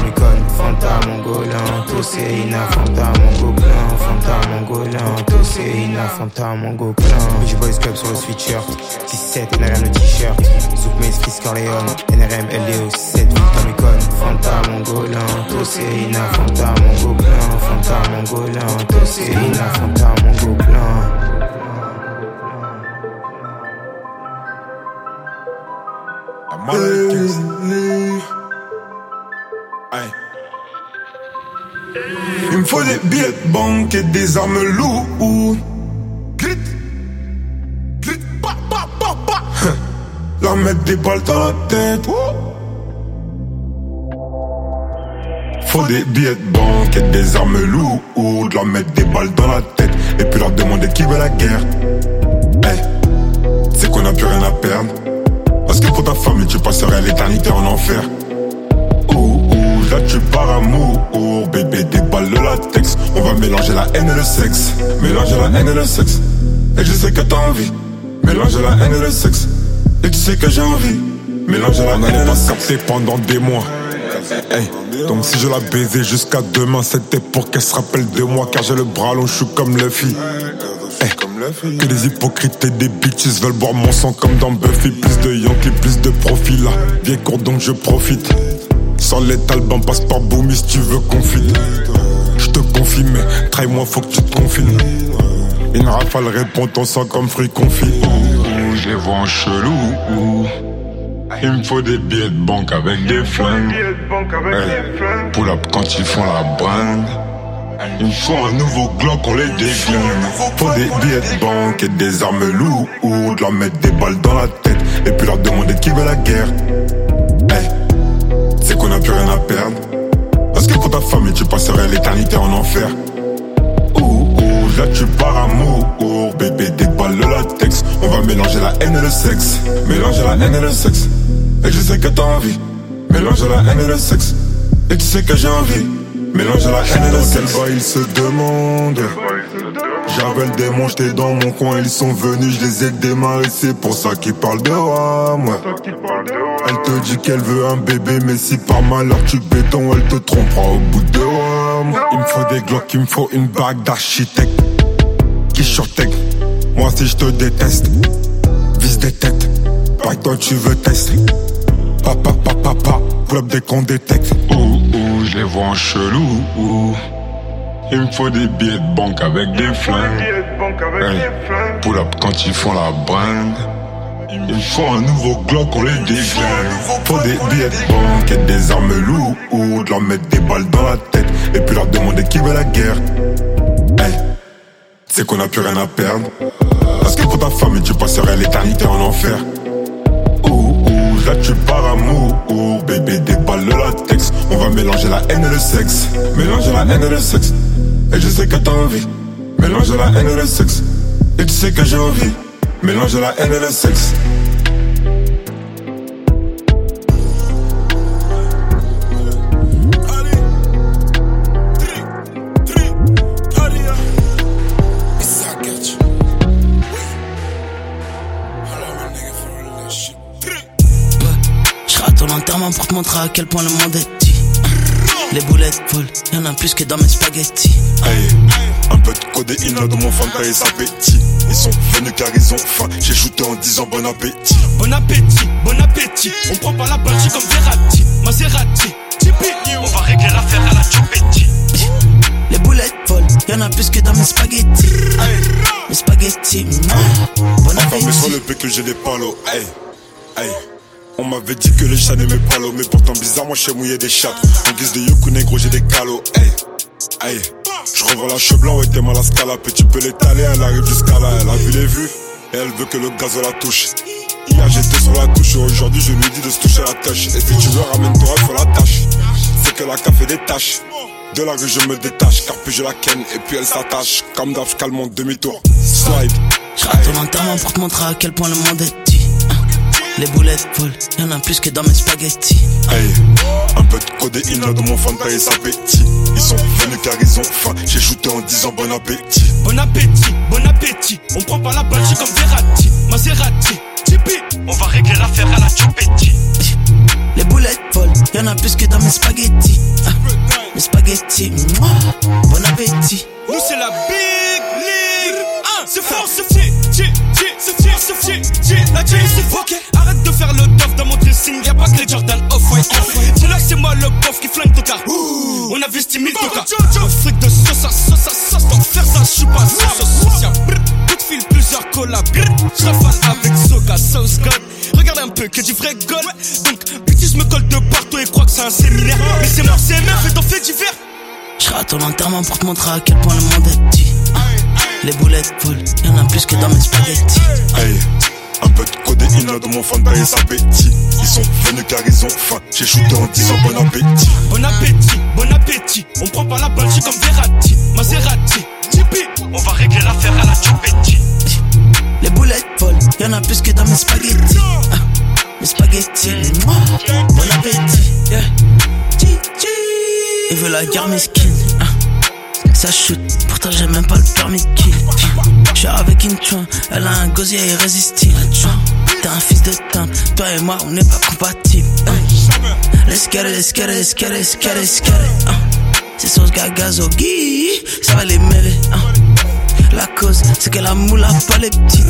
Icon. Fanta Toséina, Fanta mongolin, Fanta mongolin, Toséina, Fanta mongolin. BG Boys Club sur le sweatshirt, 6-7, NRM le t-shirt. Zouk Maze, Chris Corleone, NRM, LDO, 7, Victor Icon. Fanta mongolin, Toséina, Fanta mongolin, Fanta mongolin, Toséina, Fanta mongolin. Il me faut des billets de banque et des armes lourdes. Grit, grit, pa, pa, pa, pa. Leur mettre des balles dans la tête. Faut des billets de banque et des armes lourdes. Leur mettre des balles dans la tête. Et puis leur demander qui veut la guerre. Hey, c'est qu'on a plus rien à perdre. Parce que pour ta famille, tu passerais l'éternité en enfer. Tu pars amour. Bébé, des balles de latex. On va mélanger la haine et le sexe. Mélanger la haine et le sexe. Et je sais que t'as envie. Mélanger la haine et le sexe. Et tu sais que j'ai envie. Mélanger la haine et le sexe. pendant des mois. Donc si je la baisais jusqu'à demain, c'était pour qu'elle se rappelle de moi. Car j'ai le bras long, je suis comme Luffy. Hey, que des hypocrites et des bitches veulent boire mon sang comme dans Buffy. Plus de Yankee, plus de profil. Là. Viens court donc je profite. Sans les talbans, passe par Boomy si tu veux confiner. Je te confie, mais trahi-moi, faut que tu te confines. Une rafale répond ton sang comme fruit confit. Ouh, je les vois en chelou. ouh. Il me faut des billets de banque avec des flingues. Hey, pull up quand ils font la brinde. Il me faut un nouveau Glock, on les déglingue. Faut des billets de banque et des armes lourdes. Leur mettre des balles dans la tête. Et puis leur demander qui veut la guerre. Hey, c'est qu'on a plus rien à perdre. Parce que pour ta famille, tu passerais l'éternité en enfer. Là tu pars amour. Bébé, des balles de latex. On va mélanger la haine et le sexe. Mélanger la haine et le sexe. Et je sais que t'as envie. Mélanger la haine et le sexe. Et tu sais que j'ai envie. Mélanger la haine et sexe. Quel ils se demandent. J'avais le démon, j'étais dans mon coin, ils sont venus, je les ai démarrés, c'est pour ça qu'ils parlent de moi, moi. Elle te dit qu'elle veut un bébé, mais si par malheur tu béton, elle te trompera au bout de moi. Il me faut des glocks, il me faut une bague d'architecte. Qui moi si je te déteste, vise des têtes, pas toi tu veux tester. Papa, papa, papa, up dès qu'on détecte. Je les vois en chelou. Il me faut des billets de banque avec des flingues. Hey, pull up quand ils font la brinde. Il me faut un nouveau Glock, on les déglingue. Faut des billets de banque et des armes lourdes. Leur mettre des balles dans la tête. Et puis leur demander qui veut la guerre. Hey, c'est qu'on a plus rien à perdre. Parce que pour ta famille, tu passerais l'éternité en enfer. Ouh, ouh, là tu pars amour. Bébé, des balles de latex. On va mélanger la haine et le sexe. Mélanger la haine et le sexe. Et je sais que t'as envie. Mélanger la haine et le sexe. Et tu sais que j'ai envie. Mélanger la haine et le sexe. Je rate ton enterrement pour te montrer à quel point le monde est. Les boulettes volent, y'en a plus que dans mes spaghettis. Hey, un peu de codéine là dans mon fanta et appétit. Ils sont venus car ils ont faim. J'ai shooté en disant bon appétit. Bon appétit, bon appétit. On prend pas la banshee comme Verratti, Maserati, Tipeee. On va régler l'affaire à la Chupetti. Les boulettes volent, y'en a plus que dans mes spaghettis. Mes spaghettis, mm, bon mais sur le bec que j'ai des palos, hey, hey. On m'avait dit que les chats n'aimaient pas l'eau, mais pourtant bizarre, moi je mouiller des chattes. En guise de yoku négro, j'ai des calots, hey, hey. Je revends la cheveux blanc, ouais, t'es mal à scala. Petit peu l'étaler, elle arrive jusqu'à là, elle a vu les vues, et elle veut que le gaz la touche. Hier j'étais sur la touche, aujourd'hui je lui dis de se toucher la tâche. Et si tu veux, ramène-toi, faut la tâche. C'est que la café des tâches. De la rue je me détache, car puis je la ken et puis elle s'attache. Comme d'hab, calme mon demi-tour. Slide. Je rate ton pour te montrer à quel point le monde est. Les boulettes volent, y'en a plus que dans mes spaghettis. Hey, un peu de codéine dans mon fanta et sa appétit. Ils sont venus car ils ont faim. J'ai shooté en disant bon appétit. Bon appétit, bon appétit. On prend pas la balle, j'ai comme Verratti, Maserati, Tipeee. On va régler l'affaire à la Chupetti. Les boulettes volent, y'en a plus que dans mes spaghettis. Ah, mes spaghettis, mouah, bon appétit. Nous c'est la Big League. Ah, c'est fort, c'est petit, petit, petit, c'est petit, c'est petit. La J c'est fort. Ok, dans mon dressing. Y'a pas que les Jordan off-white. Dis-là que c'est moi le bof qui flingue ton car. Ouh, on investit 1000 toca. Un fric de sauce à sauce à sauce. Pour faire ça, j'suis pas sauce social. Coup de fil, plusieurs collabs. J'rafale avec Soga, Sauce God. Regarde un peu que du vrai gold. Donc, petit, je me colle de partout et crois que c'est un séminaire. Mais c'est mort, c'est merde, fait dans fait divers. Je rate ton enterrement pour te montrer à quel point le monde est petit. Les boulettes volent, y'en a plus que dans mes spaghettis. Un peu de codéine dans mon fanta et sa appétit. Ils sont venus car ils ont faim. J'ai shooté en disant bon appétit. Bon appétit, bon appétit. On prend pas la balle, j'suis comme Verratti, Maserati, Tipeee. On va régler l'affaire à la Chupetti. Les boulettes volent, y'en a plus que dans mes spaghettis. Ah, mes spaghettis, mouah, bon appétit. Yeah. Il veut la guerre mesquine. Ah, ça shoot, pourtant j'ai même pas le permis de kill. J'suis avec une chouin, elle a un gosier irrésistible. T'es un fils de teinte, toi et moi on n'est pas compatibles. Let's get it, let's get it. Ah, C'est sauce gagazogi, ça va les mêler. Ah. La cause, c'est que la moule a pas les petits.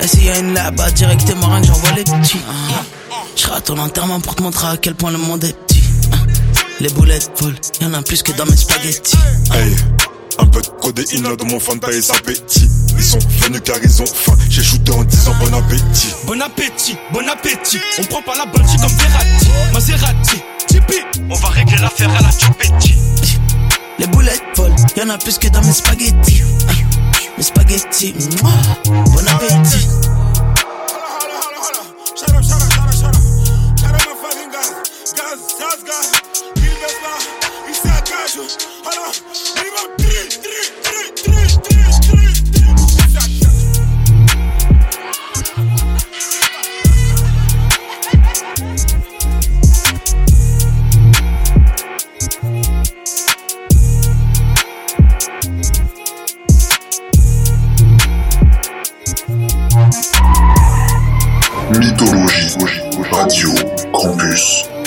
Et s'il y a une là-bas, directement rien que j'envoie les petits. Je rate ton enterrement pour te montrer à quel point le monde est petit. Les boulettes volent, y'en a plus que dans mes spaghettis. Un peu de codéine dans mon fanta et sa appétit. Ils sont venus car ils ont faim. J'ai shooté en disant bon appétit. Bon appétit, bon appétit. On prend pas la j'suis comme Verratti, Maserati, Tipeee. On va régler l'affaire à la Chupetti. Les boulettes volent, y'en a plus que dans mes spaghettis. Ah. Mes spaghettis, mouah, bon appétit.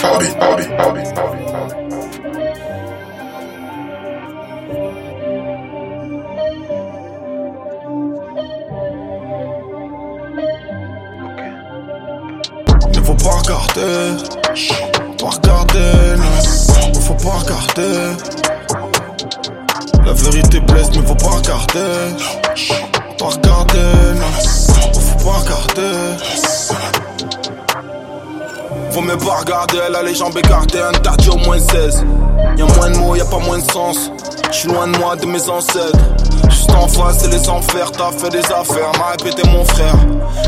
Paris, Paris, Paris, Paris. Ne faut pas regarder, pas regarder, non. Faut pas regarder. La vérité blesse, mais faut pas regarder. Pas regarder, non. Faut pas regarder. Faut même pas regarder, elle a les jambes écartées, interdit au moins 16. Y'a moins de mots, y'a pas moins de sens. J'suis loin de moi, de mes ancêtres. Juste en face, c'est les enfers, t'as fait des affaires, m'a répété mon frère.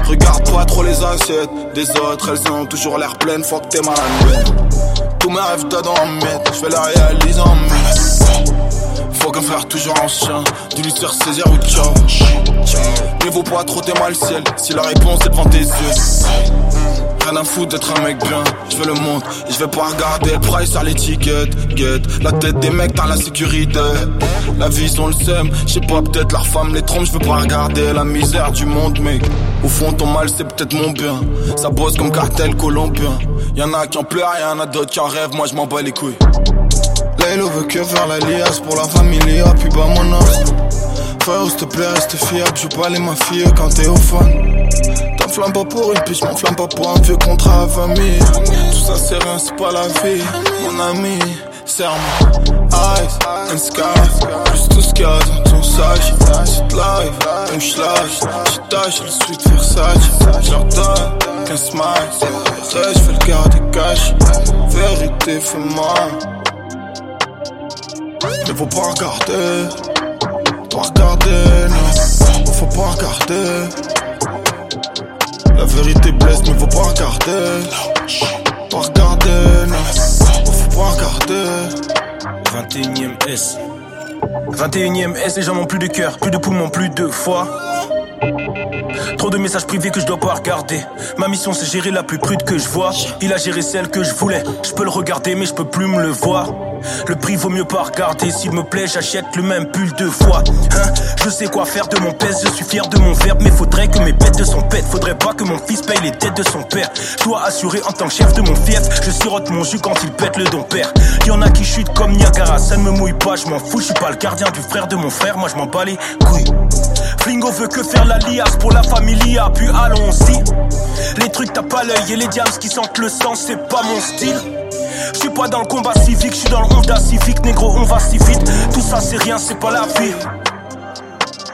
Regarde pas trop les assiettes des autres, elles ont toujours l'air pleines, faut que t'es mal. Tous mes rêves mettre, j'fais la réaliser en mai. Faut qu'un frère toujours en chien, du lui faire saisir ou ciao. Mais vaut pas trop t'es mal ciel, si la réponse est devant tes yeux. Rien à foutre d'être un mec bien, je veux le monde et je vais pas regarder price sur l'étiquette. Get la tête des mecs dans la sécurité. La vie on le sème, je sais pas peut-être leur femme les trompe, je veux pas regarder la misère du monde mec. Au fond ton mal c'est peut-être mon bien, ça bosse comme cartel colombien. Y'en a qui en pleurent, y'en a d'autres qui en rêvent, moi je m'en bats les couilles. Laylo veut que faire la liasse pour la famille, puis bah mon âme. S'il te plaît, reste fiable, je pas les mafieux quand t'es au fun. T'enflamme pas pour une piche, m'enflamme pas pour un vieux contrat à famille. Tout ça c'est rien, c'est pas la vie, mon ami. Serre-moi, eyes and skies. Plus tout ce qu'il y a dans ton sac. Cette life, donc j'lâche. J'tâche le suite Versace. J'leur donne qu'un smile. Après, j'fais le garder cash. Vérité, fais-moi. Mais faut pas regarder. Pas regarder, non. Faut pas regarder. La vérité blesse, mais faut pas regarder. Pas regarder, non. Faut pas regarder. 21ème S. 21ème S, les gens n'ont plus de cœur, plus de poumons, plus de foi. Trop de messages privés que je dois pas regarder. Ma mission c'est gérer la plus prude que je vois. Il a géré celle que je voulais. Je peux le regarder mais je peux plus me le voir. Le prix vaut mieux pas regarder. S'il me plaît, j'achète le même pull deux fois. Hein je sais quoi faire de mon pèse, je suis fier de mon verbe. Mais faudrait que mes bêtes de son pète. Faudrait pas que mon fils paye les dettes de son père. Je dois assurer en tant que chef de mon fief. Je sirote mon jus quand il pète le don père. Y a qui chutent comme Niagara, ça ne me mouille pas, je m'en fous. Je suis pas le gardien du frère de mon frère, moi je m'en bats les couilles. Flingo veut que faire la liasse pour la familia, puis allons-y. Les trucs t'as pas l'œil et les diams qui sentent le sang, c'est pas mon style. Je suis pas dans le combat civique, je suis dans le Honda Civic, négro, on va si vite. Tout ça c'est rien, c'est pas la vie.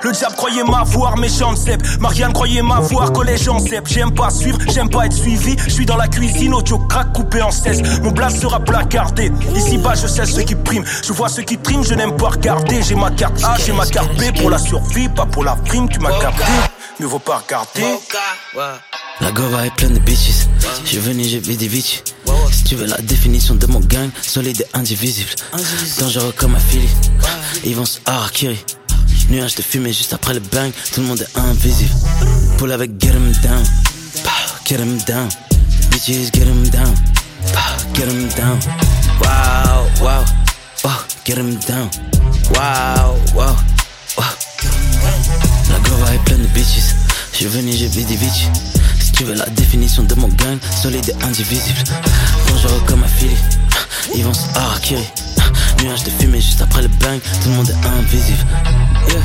Le diable croyait m'avoir, méchant Zep. Marianne croyait m'avoir, collège en Zep. J'aime pas suivre, j'aime pas être suivi. Je suis dans la cuisine, audio crack coupé en 16. Mon blast sera placardé. Ici bas, je sais ceux qui priment. Je vois ceux qui triment, je n'aime pas regarder. J'ai ma carte A, j'ai ma carte B pour la survie, pas pour la prime, tu m'as capté. Mais vaut pas regarder. La gova est pleine de bitches. Je venu, j'ai vu des bitches. Si tu veux la définition de mon gang, solide et indivisible. Dangereux comme un Philly. Ils vont se harakiri. Nuage de fumée juste après le bang, tout le monde est invisible. Pull avec get him down, Pow, get him down. Bitches get him down, Pow, get him down. Wow, wow, wow, get him down. Wow, wow, wow. La gova est pleine de bitches. Je suis venu, j'ai des bitches. Tu veux la définition de mon gang, solide et indivisible. Dangereux comme un Philly. Ils vont se harakiri. Nuage de fumée juste après le bang, tout le monde est invisible. Yeah.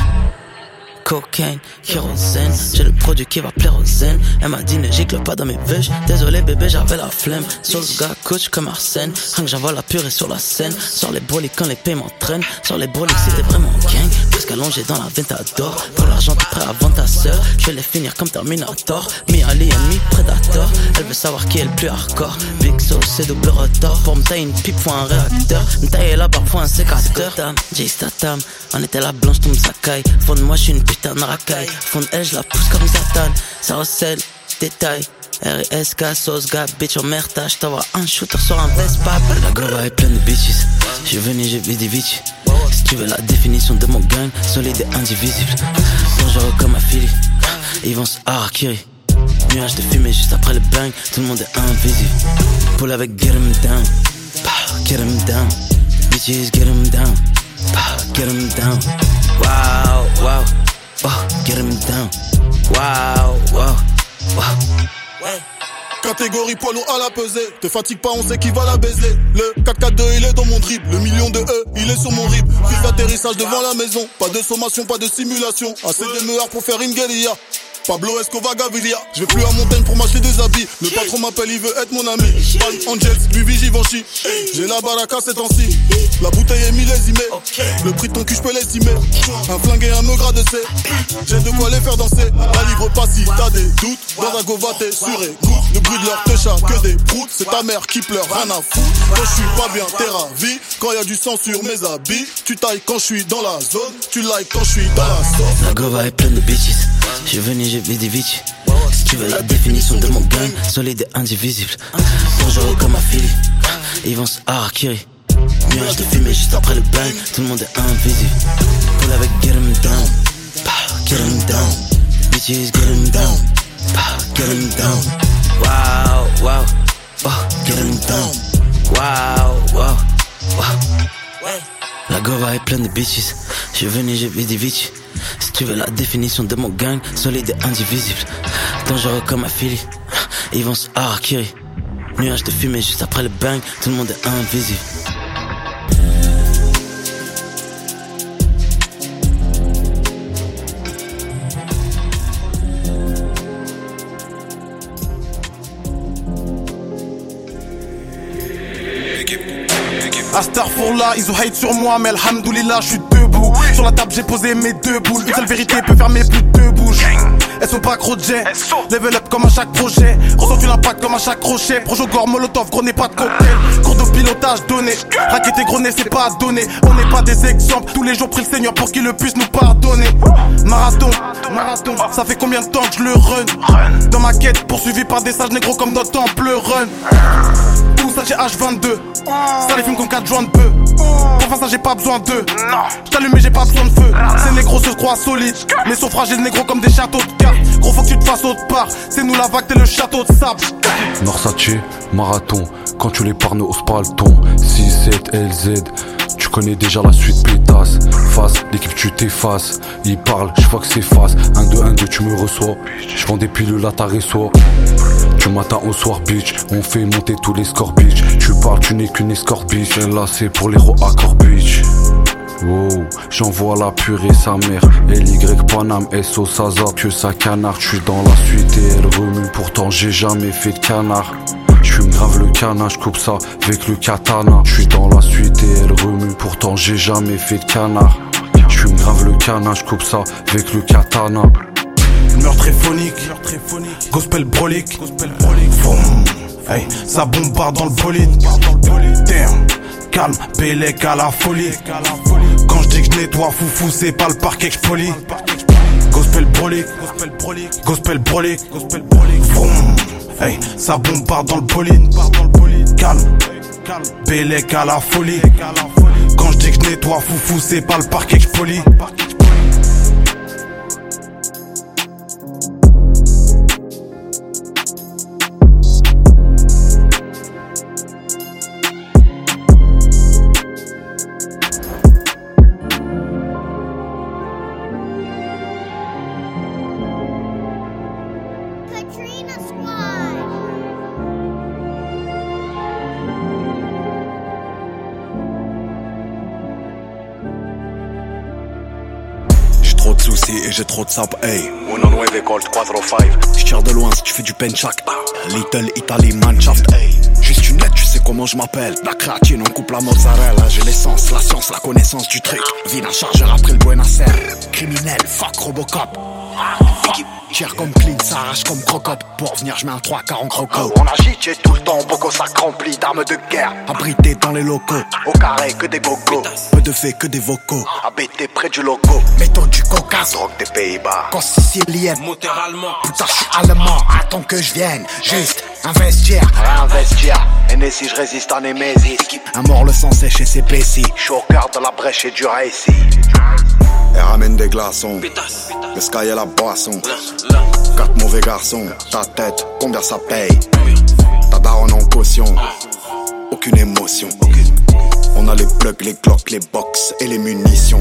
Cocaine, kérosène, j'ai le produit qui va plaire aux zen. Elle m'a dit ne gicle pas dans mes veuches. Désolé bébé, j'avais la flemme. Sur le gars, coach comme Arsène. Rien que j'envoie la purée sur la scène. Sur les broliques quand les paiements traînent. Sur les broliques, c'était vraiment gang. Allongé dans la ventador. Pour l'argent, t'es prêt à vendre ta sœur. Je vais les finir comme Terminator. Mi alien, mi Predator. Elle veut savoir qui est le plus hardcore. Big Sauce, c'est double retard. Pour me tailler une pipe, faut un réacteur. Me tailler là, parfois un sécateur. J Statam, on était la blanche, tout me sacaille. Fond de moi, je suis une putain de racaille. Fond de elle, je la pousse comme Satan. Ça recèle, détail. R.S.K. sauce gars, bitch en merde, je t'envoie un shooter sur un Vespa. La gova est pleine de bitches. Je venu, j'ai vu des bitches. Si tu veux la définition de mon gang, solide et indivisible. Dangereux comme un Philly. Ils vont se harakiri. Nuage de fumée juste après le bang, tout le monde est invisible. Pull avec get him down. Pow, get him down. Bitches get him down. Pow, get him down. Wow, wow. Wow, get him down. Wow, wow, wow. Catégorie poids lourd à la pesée. Te fatigue pas, on sait qui va la baiser. Le 442 il est dans mon dribble. Le million de E, il est sur mon rib. Prise d'atterrissage devant la maison. Pas de sommation, pas de simulation. Assez de meurtre pour faire une guérilla. Pablo Escobar Gaviria. Je vais plus à montagne pour m'acheter des habits. Le patron m'appelle, il veut être mon ami. Palm Angels, lui Givenchy. J'ai la baraka ces temps-ci. La bouteille est millésimée. Le prix de ton cul, je peux l'estimer. Un flingue et un meugras de C. J'ai de quoi les faire danser. La livre pas si t'as des doutes. Dans un gova, t'es sur écoute. Le bruit de leur techa, que des proutes. C'est ta mère qui pleure, rien à foutre. Quand je suis pas bien, t'es ravi. Quand y a du sang sur mes habits. Tu tailles quand je suis dans la zone. Tu likes quand je suis dans la zone. La gova est pleine de bitches. Je venu, j'ai vu des bitches. Si tu veux la définition de mon gang, solide et indivisible. Dangereux comme un Philly. Ils vont se harakiri. Nuage de fumée juste après le bang, tout le monde est invisible. Pull avec get him down. Pow, get him down. Bitches get him down. Pow, get him down. Wow, wow. Wow, get him down. Wow, wow, wow. La gova est pleine de bitches. Je suis venu, j'ai vu des bitches. Si tu veux la définition de mon gang, solide et indivisible. Dangereux comme un Philly. Ils vont se harakiri. Nuage de fumée juste après le bang, tout le monde est invisible. Astarfourla, ils ont hate sur moi, mais alhamdoulilah, je suis debout. Sur la table, j'ai posé mes deux boules. Une seule vérité peut fermer plus de deux bouches. Elles sont pas jet. Level up comme à chaque projet. Ressens l'impact comme à chaque crochet. Projo gore, molotov, gros n'est pas de cocktail. Cours de pilotage donné. Raquette et gros nez, c'est pas à donner. On n'est pas des exemples. Tous les jours, prie le Seigneur pour qu'il le puisse nous pardonner. Marathon, marathon. Ça fait combien de temps que je le run? Dans ma quête, poursuivi par des sages négros comme notre temple run. J'ai H22 Ça les fume comme 4 joints de peu. Enfin ça j'ai pas besoin d'eux. J't'allume mais j'ai pas besoin de feu. Ces négros se croient solides. Mais sont fragiles négros comme des châteaux de cartes. Gros faut que tu te fasses autre part. C'est nous la vague t'es le château de sable. Norsace, marathon, quand tu les parnes au spalton 6-7 LZ, tu connais déjà la suite pétasse. Face, l'équipe tu t'effaces. Ils parlent, je vois que c'est face. 1-2-1-2 tu me reçois. Je vends des pilules à ta reçoit du matin au soir bitch On fait monter tous les scores bitch Tu parles tu n'es qu'une escort bitch Là c'est pour l'héros accord bitch Wow, j'envoie la purée sa mère LY Panam SO Sazar que sa canard Je suis dans la suite et elle remue Pourtant j'ai jamais fait de canard je me grave le canard, je coupe ça avec le katana. Je suis dans la suite et elle remue, pourtant j'ai jamais fait de canard. Je me grave le canard, je coupe ça avec le katana. Meurtre phonique, gospel brolique, Vroom. Hey, ça bombarde dans le bolide. Calme, Bélec à la folie. Quand je dis que je nettoie foufou, c'est pas le parquet que je. Gospel brolique, gospel brolique, Vroom. Hey, ça bombarde dans le bolide. Calme, Bélec à la folie. Quand je dis que je nettoie foufou, c'est pas le parquet que je polis. J'ai trop de sap, hey. Uno nueve gold 405. Je tire de loin si tu fais du penchak. Ah. Little Italy Manshaft, hey. Juste une lettre, tu sais comment je m'appelle. La créatine, on coupe la mozzarella. J'ai l'essence, la science, la connaissance du truc. Vine un chargeur après le Buenos Aires. Criminel, fuck Robocop. Équipe, tire comme clean, s'arrache comme crocop. Pour venir, je mets un 3 40 croco. On agite, j'ai tout le temps, beaucoup sac rempli d'armes de guerre. Abrité dans les locaux, au carré que des gogos. Peu de faits que des vocaux. Abêté près du logo. Méthode du Caucase, drogue des Pays-Bas. Quand sicilienne, Moteur allemand. putain, je suis allemand. Attends que je vienne, juste investir. Investir. NSI, je résiste en Némésis. Un mort le sang sèche et c'est. Je suis au cœur de la brèche et du récit. Elle ramène des glaçons. Le sky et la boisson. Quatre mauvais garçons. Ta tête, combien ça paye? Ta daronne en caution. Aucune émotion. On a les plugs, les glocks, les box et les munitions.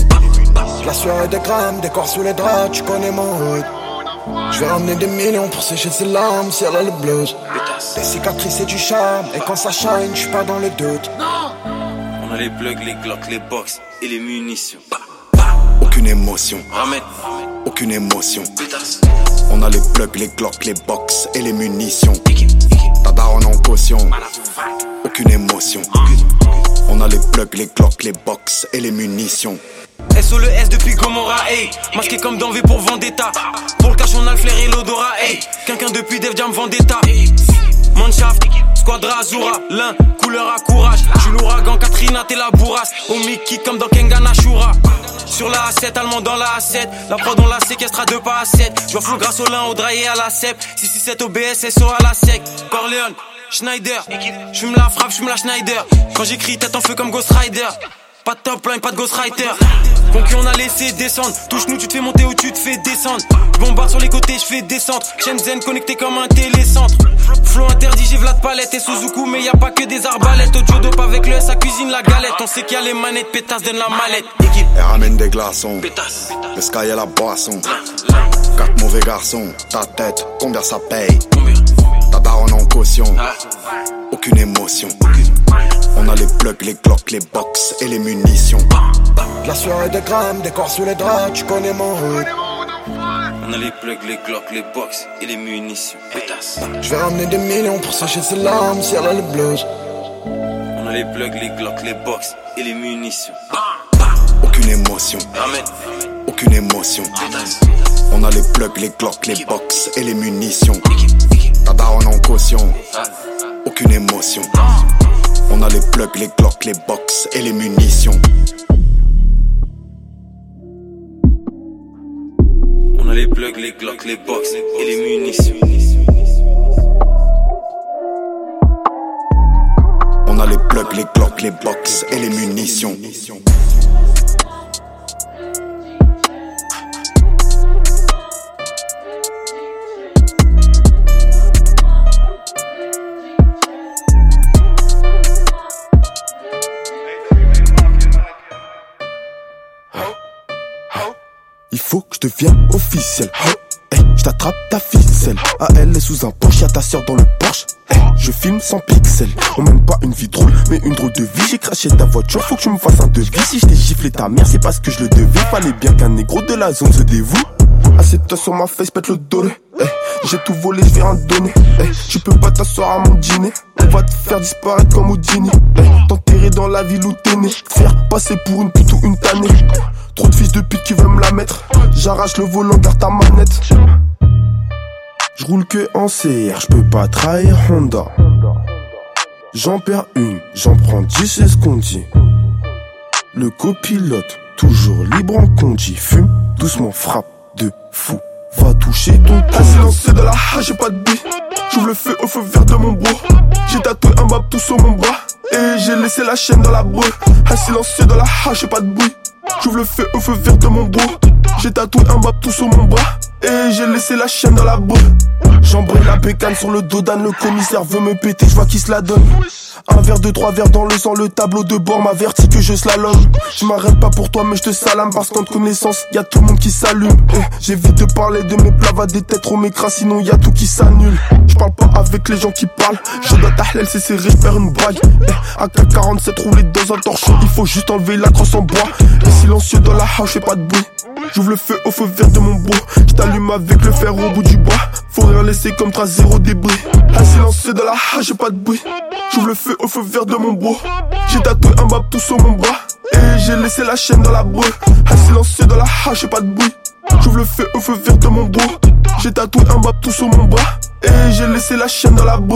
La soirée des grammes, des corps sous les draps, tu connais mon hood. Je vais ramener des millions pour sécher ses larmes si elle a le blues. Des cicatrices et du charme, et quand ça shine, je suis pas dans le doute. On a les plugs, les glocks, les box et les munitions. Aucune émotion, Ramène. aucune émotion. On a les plugs, les glocks, les box et les munitions. Ta daronne en caution, aucune émotion. On a les plugs, les glocks, les box et les munitions. SO le S depuis Gomorra, hey. Masqué comme dans V pour Vendetta. Pour le cash, on a le flair et l'odorat, hey. Quelqu'un depuis Def Jam Vendetta. Manshaft, Squadra Azura, l'un, couleur à courage. J'suis l'ouragan, Katrina, t'es la bourrasse. Au Mickey comme dans Kengan Ashura. Sur la A7, allemand dans la A7. La prod, on la séquestre à deux pas à 7. J'vois flou grâce au lin, au draillé à la CEP. 667 OBS, SO à la sec. Corleone, Schneider. J'fume la frappe, j'fume la Schneider. Quand j'écris, tête en feu comme Ghost Rider. Pas de top line, pas de Ghost Rider. Concu, on a laissé descendre. Touche-nous, tu te fais monter ou tu te fais descendre. Bombarde sur les côtés, je fais descendre. Shenzhen connecté comme un télécentre. Flow interdit, j'ai Vlad Palette et Suzuku, mais y a pas que des arbalètes. Audio dope avec le S, ça cuisine la galette. On sait qu'il y a les manettes, pétasse, donne la mallette. Équipe, Elle ramène des glaçons, le sky et la boisson. Quatre mauvais garçons, ta tête, combien ça paye? Ta daronne en caution, aucune émotion. On a les plugs, les glocks, les box et les munitions. La soirée des grammes, des corps sous les draps, tu connais mon hood. on a les plugs, les glocks, les box et les munitions. Pétasse. Je vais ramener des millions pour sécher ses larmes si elle a le blues. On On a les plugs, les glocks, les box et les munitions. Aucune émotion, Amen. aucune émotion. On a les plugs, les glocks, les box et les munitions. Ta daronne en caution, aucune émotion. On a les plugs, les glocks, les box et les munitions. On a les plugs, les glocks, les box et les munitions. On a les plugs, les glocks, les box et les munitions. Il faut que je devienne officiel. Hey, je t'attrape ta ficelle. À elle est sous un Porsche, y'a ta soeur dans le Porsche. Hey, je filme sans pixels. On mène pas une vie drôle, mais une drôle de vie. J'ai craché ta voiture, faut que tu me fasses un devis. Si je t'ai giflé ta mère, c'est parce que je le devais. Fallait bien qu'un négro de la zone se dévoue. Assieds-toi sur ma face, pète le dos. Hey, j'ai tout volé, je vais te donner. Tu peux pas t'asseoir à mon dîner. On va te faire disparaître comme Houdini. Hey, Dans la ville où t'es né. Faire passer pour une pute ou une tannée. Trop de fils de pute qui veulent me la mettre. J'arrache le volant, garde ta manette. Je roule que en CR, je peux pas trahir Honda. J'en perds une, j'en prends dix, c'est ce qu'on dit. Le copilote, toujours libre en conduit. Fume, doucement, frappe de fou. Va toucher ton Un silencieux de la hache, j'ai pas de billes. J'ouvre le feu au feu vert de mon bro. J'ai tatoué un map tout sur mon bras. Et j'ai laissé la chaîne dans la boue. Un silencieux de la hache, pas de bruit. J'ouvre le feu au feu vert de mon bro. J'ai tatoué un map tout sur mon bras. Et j'ai laissé la chaîne dans la boue. J'embraye la bécane sur le dos d'Anne, le commissaire veut me péter, je vois qui se la donne. Un verre de trois verres dans le sang, le tableau de bord m'avertit que je slalom. Je m'arrête pas pour toi, mais je te salame parce qu'en connaissance, y a tout le monde qui s'allume. Eh, J'évite de parler de mes plats, va des têtes trop m'écras, sinon y a tout qui s'annule. Je parle pas avec les gens qui parlent, je dois tahlel, c'est serré, perds une braille. Eh, AK-47 roulé dans un torchon, il faut juste enlever la crosse en bois. Et silencieux dans la house, j'ai pas de bruit. J'ouvre le feu au feu vert de mon bro. Je t'allume avec le fer au bout du bois. Faut rien laisser comme trace zéro débris. Un silencieux dans la hache, j'ai pas de bruit. J'ouvre le feu au feu vert de mon bro. J'ai tatoué un map tout sur mon bras. Et j'ai laissé la chaîne dans la boue. Un silencieux dans la hache, j'ai pas de bruit. J'ouvre le feu au feu vert de mon bro. J'ai tatoué un map tout sur mon bras. Et j'ai laissé la chaîne dans la boue.